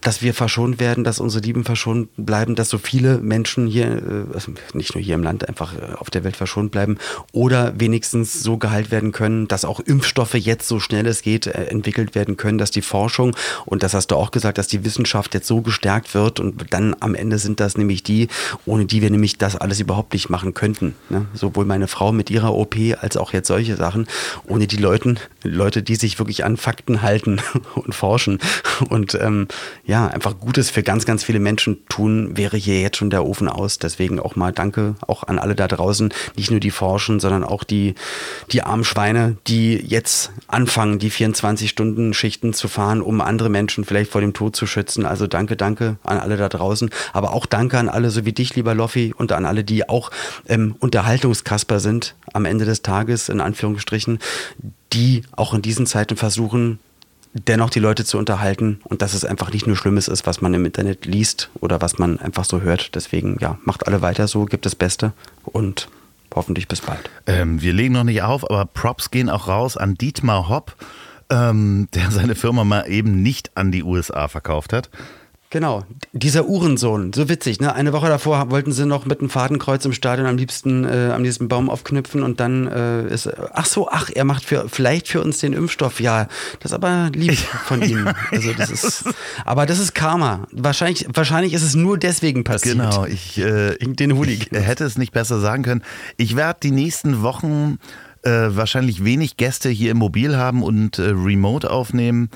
Speaker 1: dass wir verschont werden, dass unsere Lieben verschont bleiben, dass so viele Menschen hier, äh, also nicht nur hier im Land, einfach äh, auf der Welt verschont bleiben oder wenigstens so geheilt werden können, dass auch Impfstoffe jetzt so schnell es geht äh, entwickelt werden können, dass die Forschung und das hast du auch gesagt, dass die Wissenschaft jetzt so gestärkt wird und dann am Ende sind das nämlich die, ohne die wir nämlich das alles überhaupt nicht machen könnten. Ne? Sowohl meine Frau mit ihrer OP als auch jetzt solche Sachen, ohne die Leuten, Leute, die sich wirklich an Fakten halten und forschen und ähm, ja, einfach Gutes für ganz, ganz viele Menschen tun, wäre hier jetzt schon der Ofen aus. Deswegen auch mal Danke auch an alle da draußen, nicht nur die forschen, sondern auch die, die armen Schweine, die jetzt anfangen, die 24-Stunden-Schichten zu fahren, um andere Menschen vielleicht vor dem Tod zu schützen. Also danke, danke an alle da draußen. Aber auch danke an alle, so wie dich, lieber Loffi, und an alle, die auch ähm, Unterhaltungskasper sind am Ende des Tages, in Anführungsstrichen, die auch in diesen Zeiten versuchen, dennoch die Leute zu unterhalten und dass es einfach nicht nur Schlimmes ist, was man im Internet liest oder was man einfach so hört. Deswegen, ja, macht alle weiter so, gibt das Beste und hoffentlich bis bald.
Speaker 3: Ähm, wir legen noch nicht auf, aber Props gehen auch raus an Dietmar Hopp, ähm, der seine Firma mal eben nicht an die USA verkauft hat.
Speaker 1: Genau, dieser Uhrensohn, so witzig, ne? Eine Woche davor wollten sie noch mit einem Fadenkreuz im Stadion am liebsten äh, am liebsten Baum aufknüpfen und dann äh, ist, ach so, ach, er macht für, vielleicht für uns den Impfstoff, ja, das ist aber lieb von ihm. Also das ist, aber das ist Karma. Wahrscheinlich, wahrscheinlich ist es nur deswegen passiert.
Speaker 3: Genau, ich, äh, den ich hätte es nicht besser sagen können. Ich werde die nächsten Wochen äh, wahrscheinlich wenig Gäste hier im Mobil haben und äh, remote aufnehmen.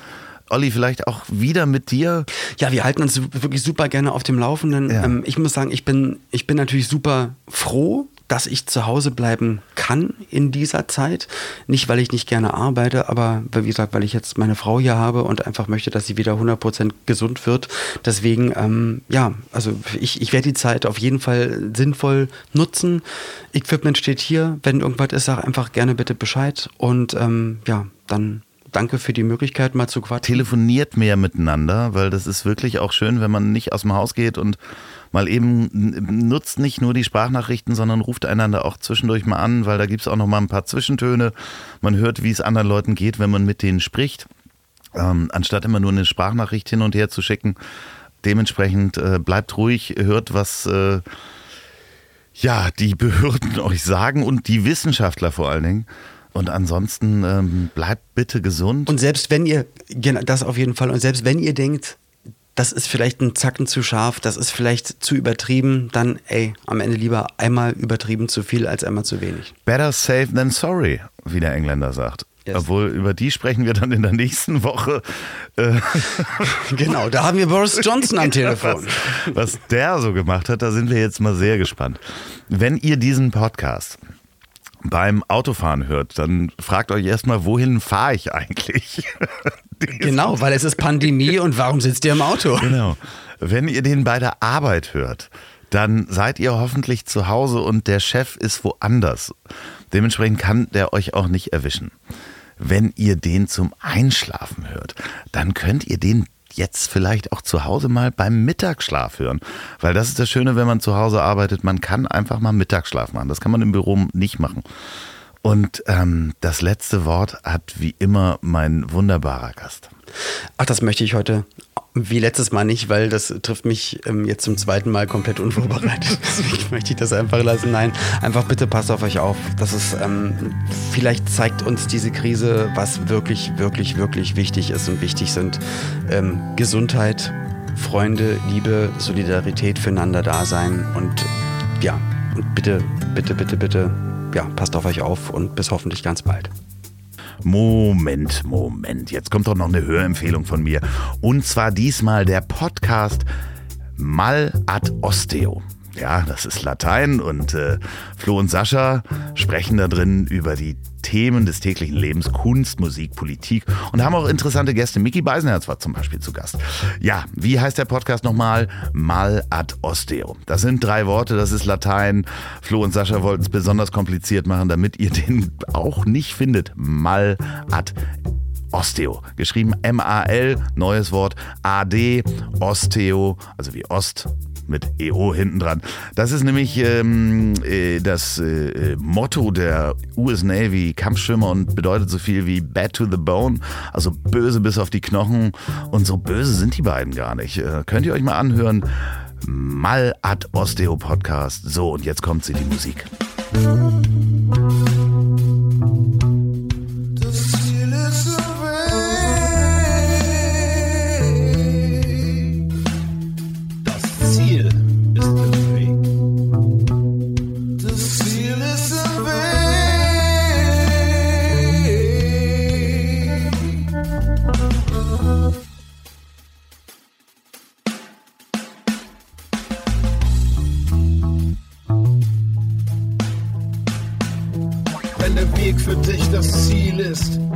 Speaker 3: Olli, vielleicht auch wieder mit dir?
Speaker 1: Ja, wir halten uns wirklich super gerne auf dem Laufenden. Ja. Ähm, ich muss sagen, ich bin, ich bin natürlich super froh, dass ich zu Hause bleiben kann in dieser Zeit. Nicht, weil ich nicht gerne arbeite, aber wie gesagt, weil ich jetzt meine Frau hier habe und einfach möchte, dass sie wieder 100% gesund wird. Deswegen, ähm, ja, also ich, ich werde die Zeit auf jeden Fall sinnvoll nutzen. Equipment steht hier. Wenn irgendwas ist, sag einfach gerne bitte Bescheid. Und ähm, ja, dann danke für die Möglichkeit, mal zu quatschen.
Speaker 3: Telefoniert mehr miteinander, weil das ist wirklich auch schön, wenn man nicht aus dem Haus geht und mal eben nutzt nicht nur die Sprachnachrichten, sondern ruft einander auch zwischendurch mal an, weil da gibt es auch noch mal ein paar Zwischentöne. Man hört, wie es anderen Leuten geht, wenn man mit denen spricht, ähm, anstatt immer nur eine Sprachnachricht hin und her zu schicken. Dementsprechend äh, bleibt ruhig, hört, was äh, ja, die Behörden euch sagen und die Wissenschaftler vor allen Dingen. Und ansonsten ähm, bleibt bitte gesund.
Speaker 1: Und selbst wenn ihr, das auf jeden Fall, und selbst wenn ihr denkt, das ist vielleicht ein Zacken zu scharf, das ist vielleicht zu übertrieben, dann ey, am Ende lieber einmal übertrieben zu viel als einmal zu wenig.
Speaker 3: Better safe than sorry, wie der Engländer sagt. Yes. Obwohl, über die sprechen wir dann in der nächsten Woche.
Speaker 1: Äh, genau, da haben wir Boris Johnson am Telefon.
Speaker 3: Was, was der so gemacht hat, da sind wir jetzt mal sehr gespannt. Wenn ihr diesen Podcast beim Autofahren hört, dann fragt euch erstmal, wohin fahre ich eigentlich?
Speaker 1: genau, weil es ist Pandemie und warum sitzt ihr im Auto?
Speaker 3: Genau. Wenn ihr den bei der Arbeit hört, dann seid ihr hoffentlich zu Hause und der Chef ist woanders. Dementsprechend kann der euch auch nicht erwischen. Wenn ihr den zum Einschlafen hört, dann könnt ihr den jetzt vielleicht auch zu Hause mal beim Mittagsschlaf hören. Weil das ist das Schöne, wenn man zu Hause arbeitet, man kann einfach mal Mittagsschlaf machen. Das kann man im Büro nicht machen. Und ähm, das letzte Wort hat wie immer mein wunderbarer Gast.
Speaker 1: Ach, das möchte ich heute wie letztes Mal nicht, weil das trifft mich ähm, jetzt zum zweiten Mal komplett unvorbereitet. Deswegen möchte ich das einfach lassen. Nein, einfach bitte passt auf euch auf. Das ist, ähm, vielleicht zeigt uns diese Krise, was wirklich, wirklich, wirklich wichtig ist und wichtig sind. Ähm, Gesundheit, Freunde, Liebe, Solidarität füreinander da sein und ja, Und bitte, bitte, bitte, bitte, ja, passt auf euch auf und bis hoffentlich ganz bald.
Speaker 3: Moment, Moment. Jetzt kommt doch noch eine Hörempfehlung von mir. Und zwar diesmal der Podcast Mal ad Osteo. Ja, das ist Latein und äh, Flo und Sascha sprechen da drin über die Themen des täglichen Lebens, Kunst, Musik, Politik und haben auch interessante Gäste. Mickey Beisenherz war zum Beispiel zu Gast. Ja, wie heißt der Podcast nochmal? Mal ad osteo. Das sind drei Worte, das ist Latein. Flo und Sascha wollten es besonders kompliziert machen, damit ihr den auch nicht findet. Mal ad Osteo. Geschrieben M-A-L, neues Wort, A-D, Osteo, also wie Ost, mit EO hinten dran. Das ist nämlich ähm, äh, das äh, Motto der US Navy Kampfschwimmer und bedeutet so viel wie Bad to the Bone, also böse bis auf die Knochen. Und so böse sind die beiden gar nicht. Äh, könnt ihr euch mal anhören? Mal ad Osteo Podcast. So, und jetzt kommt sie, die Musik.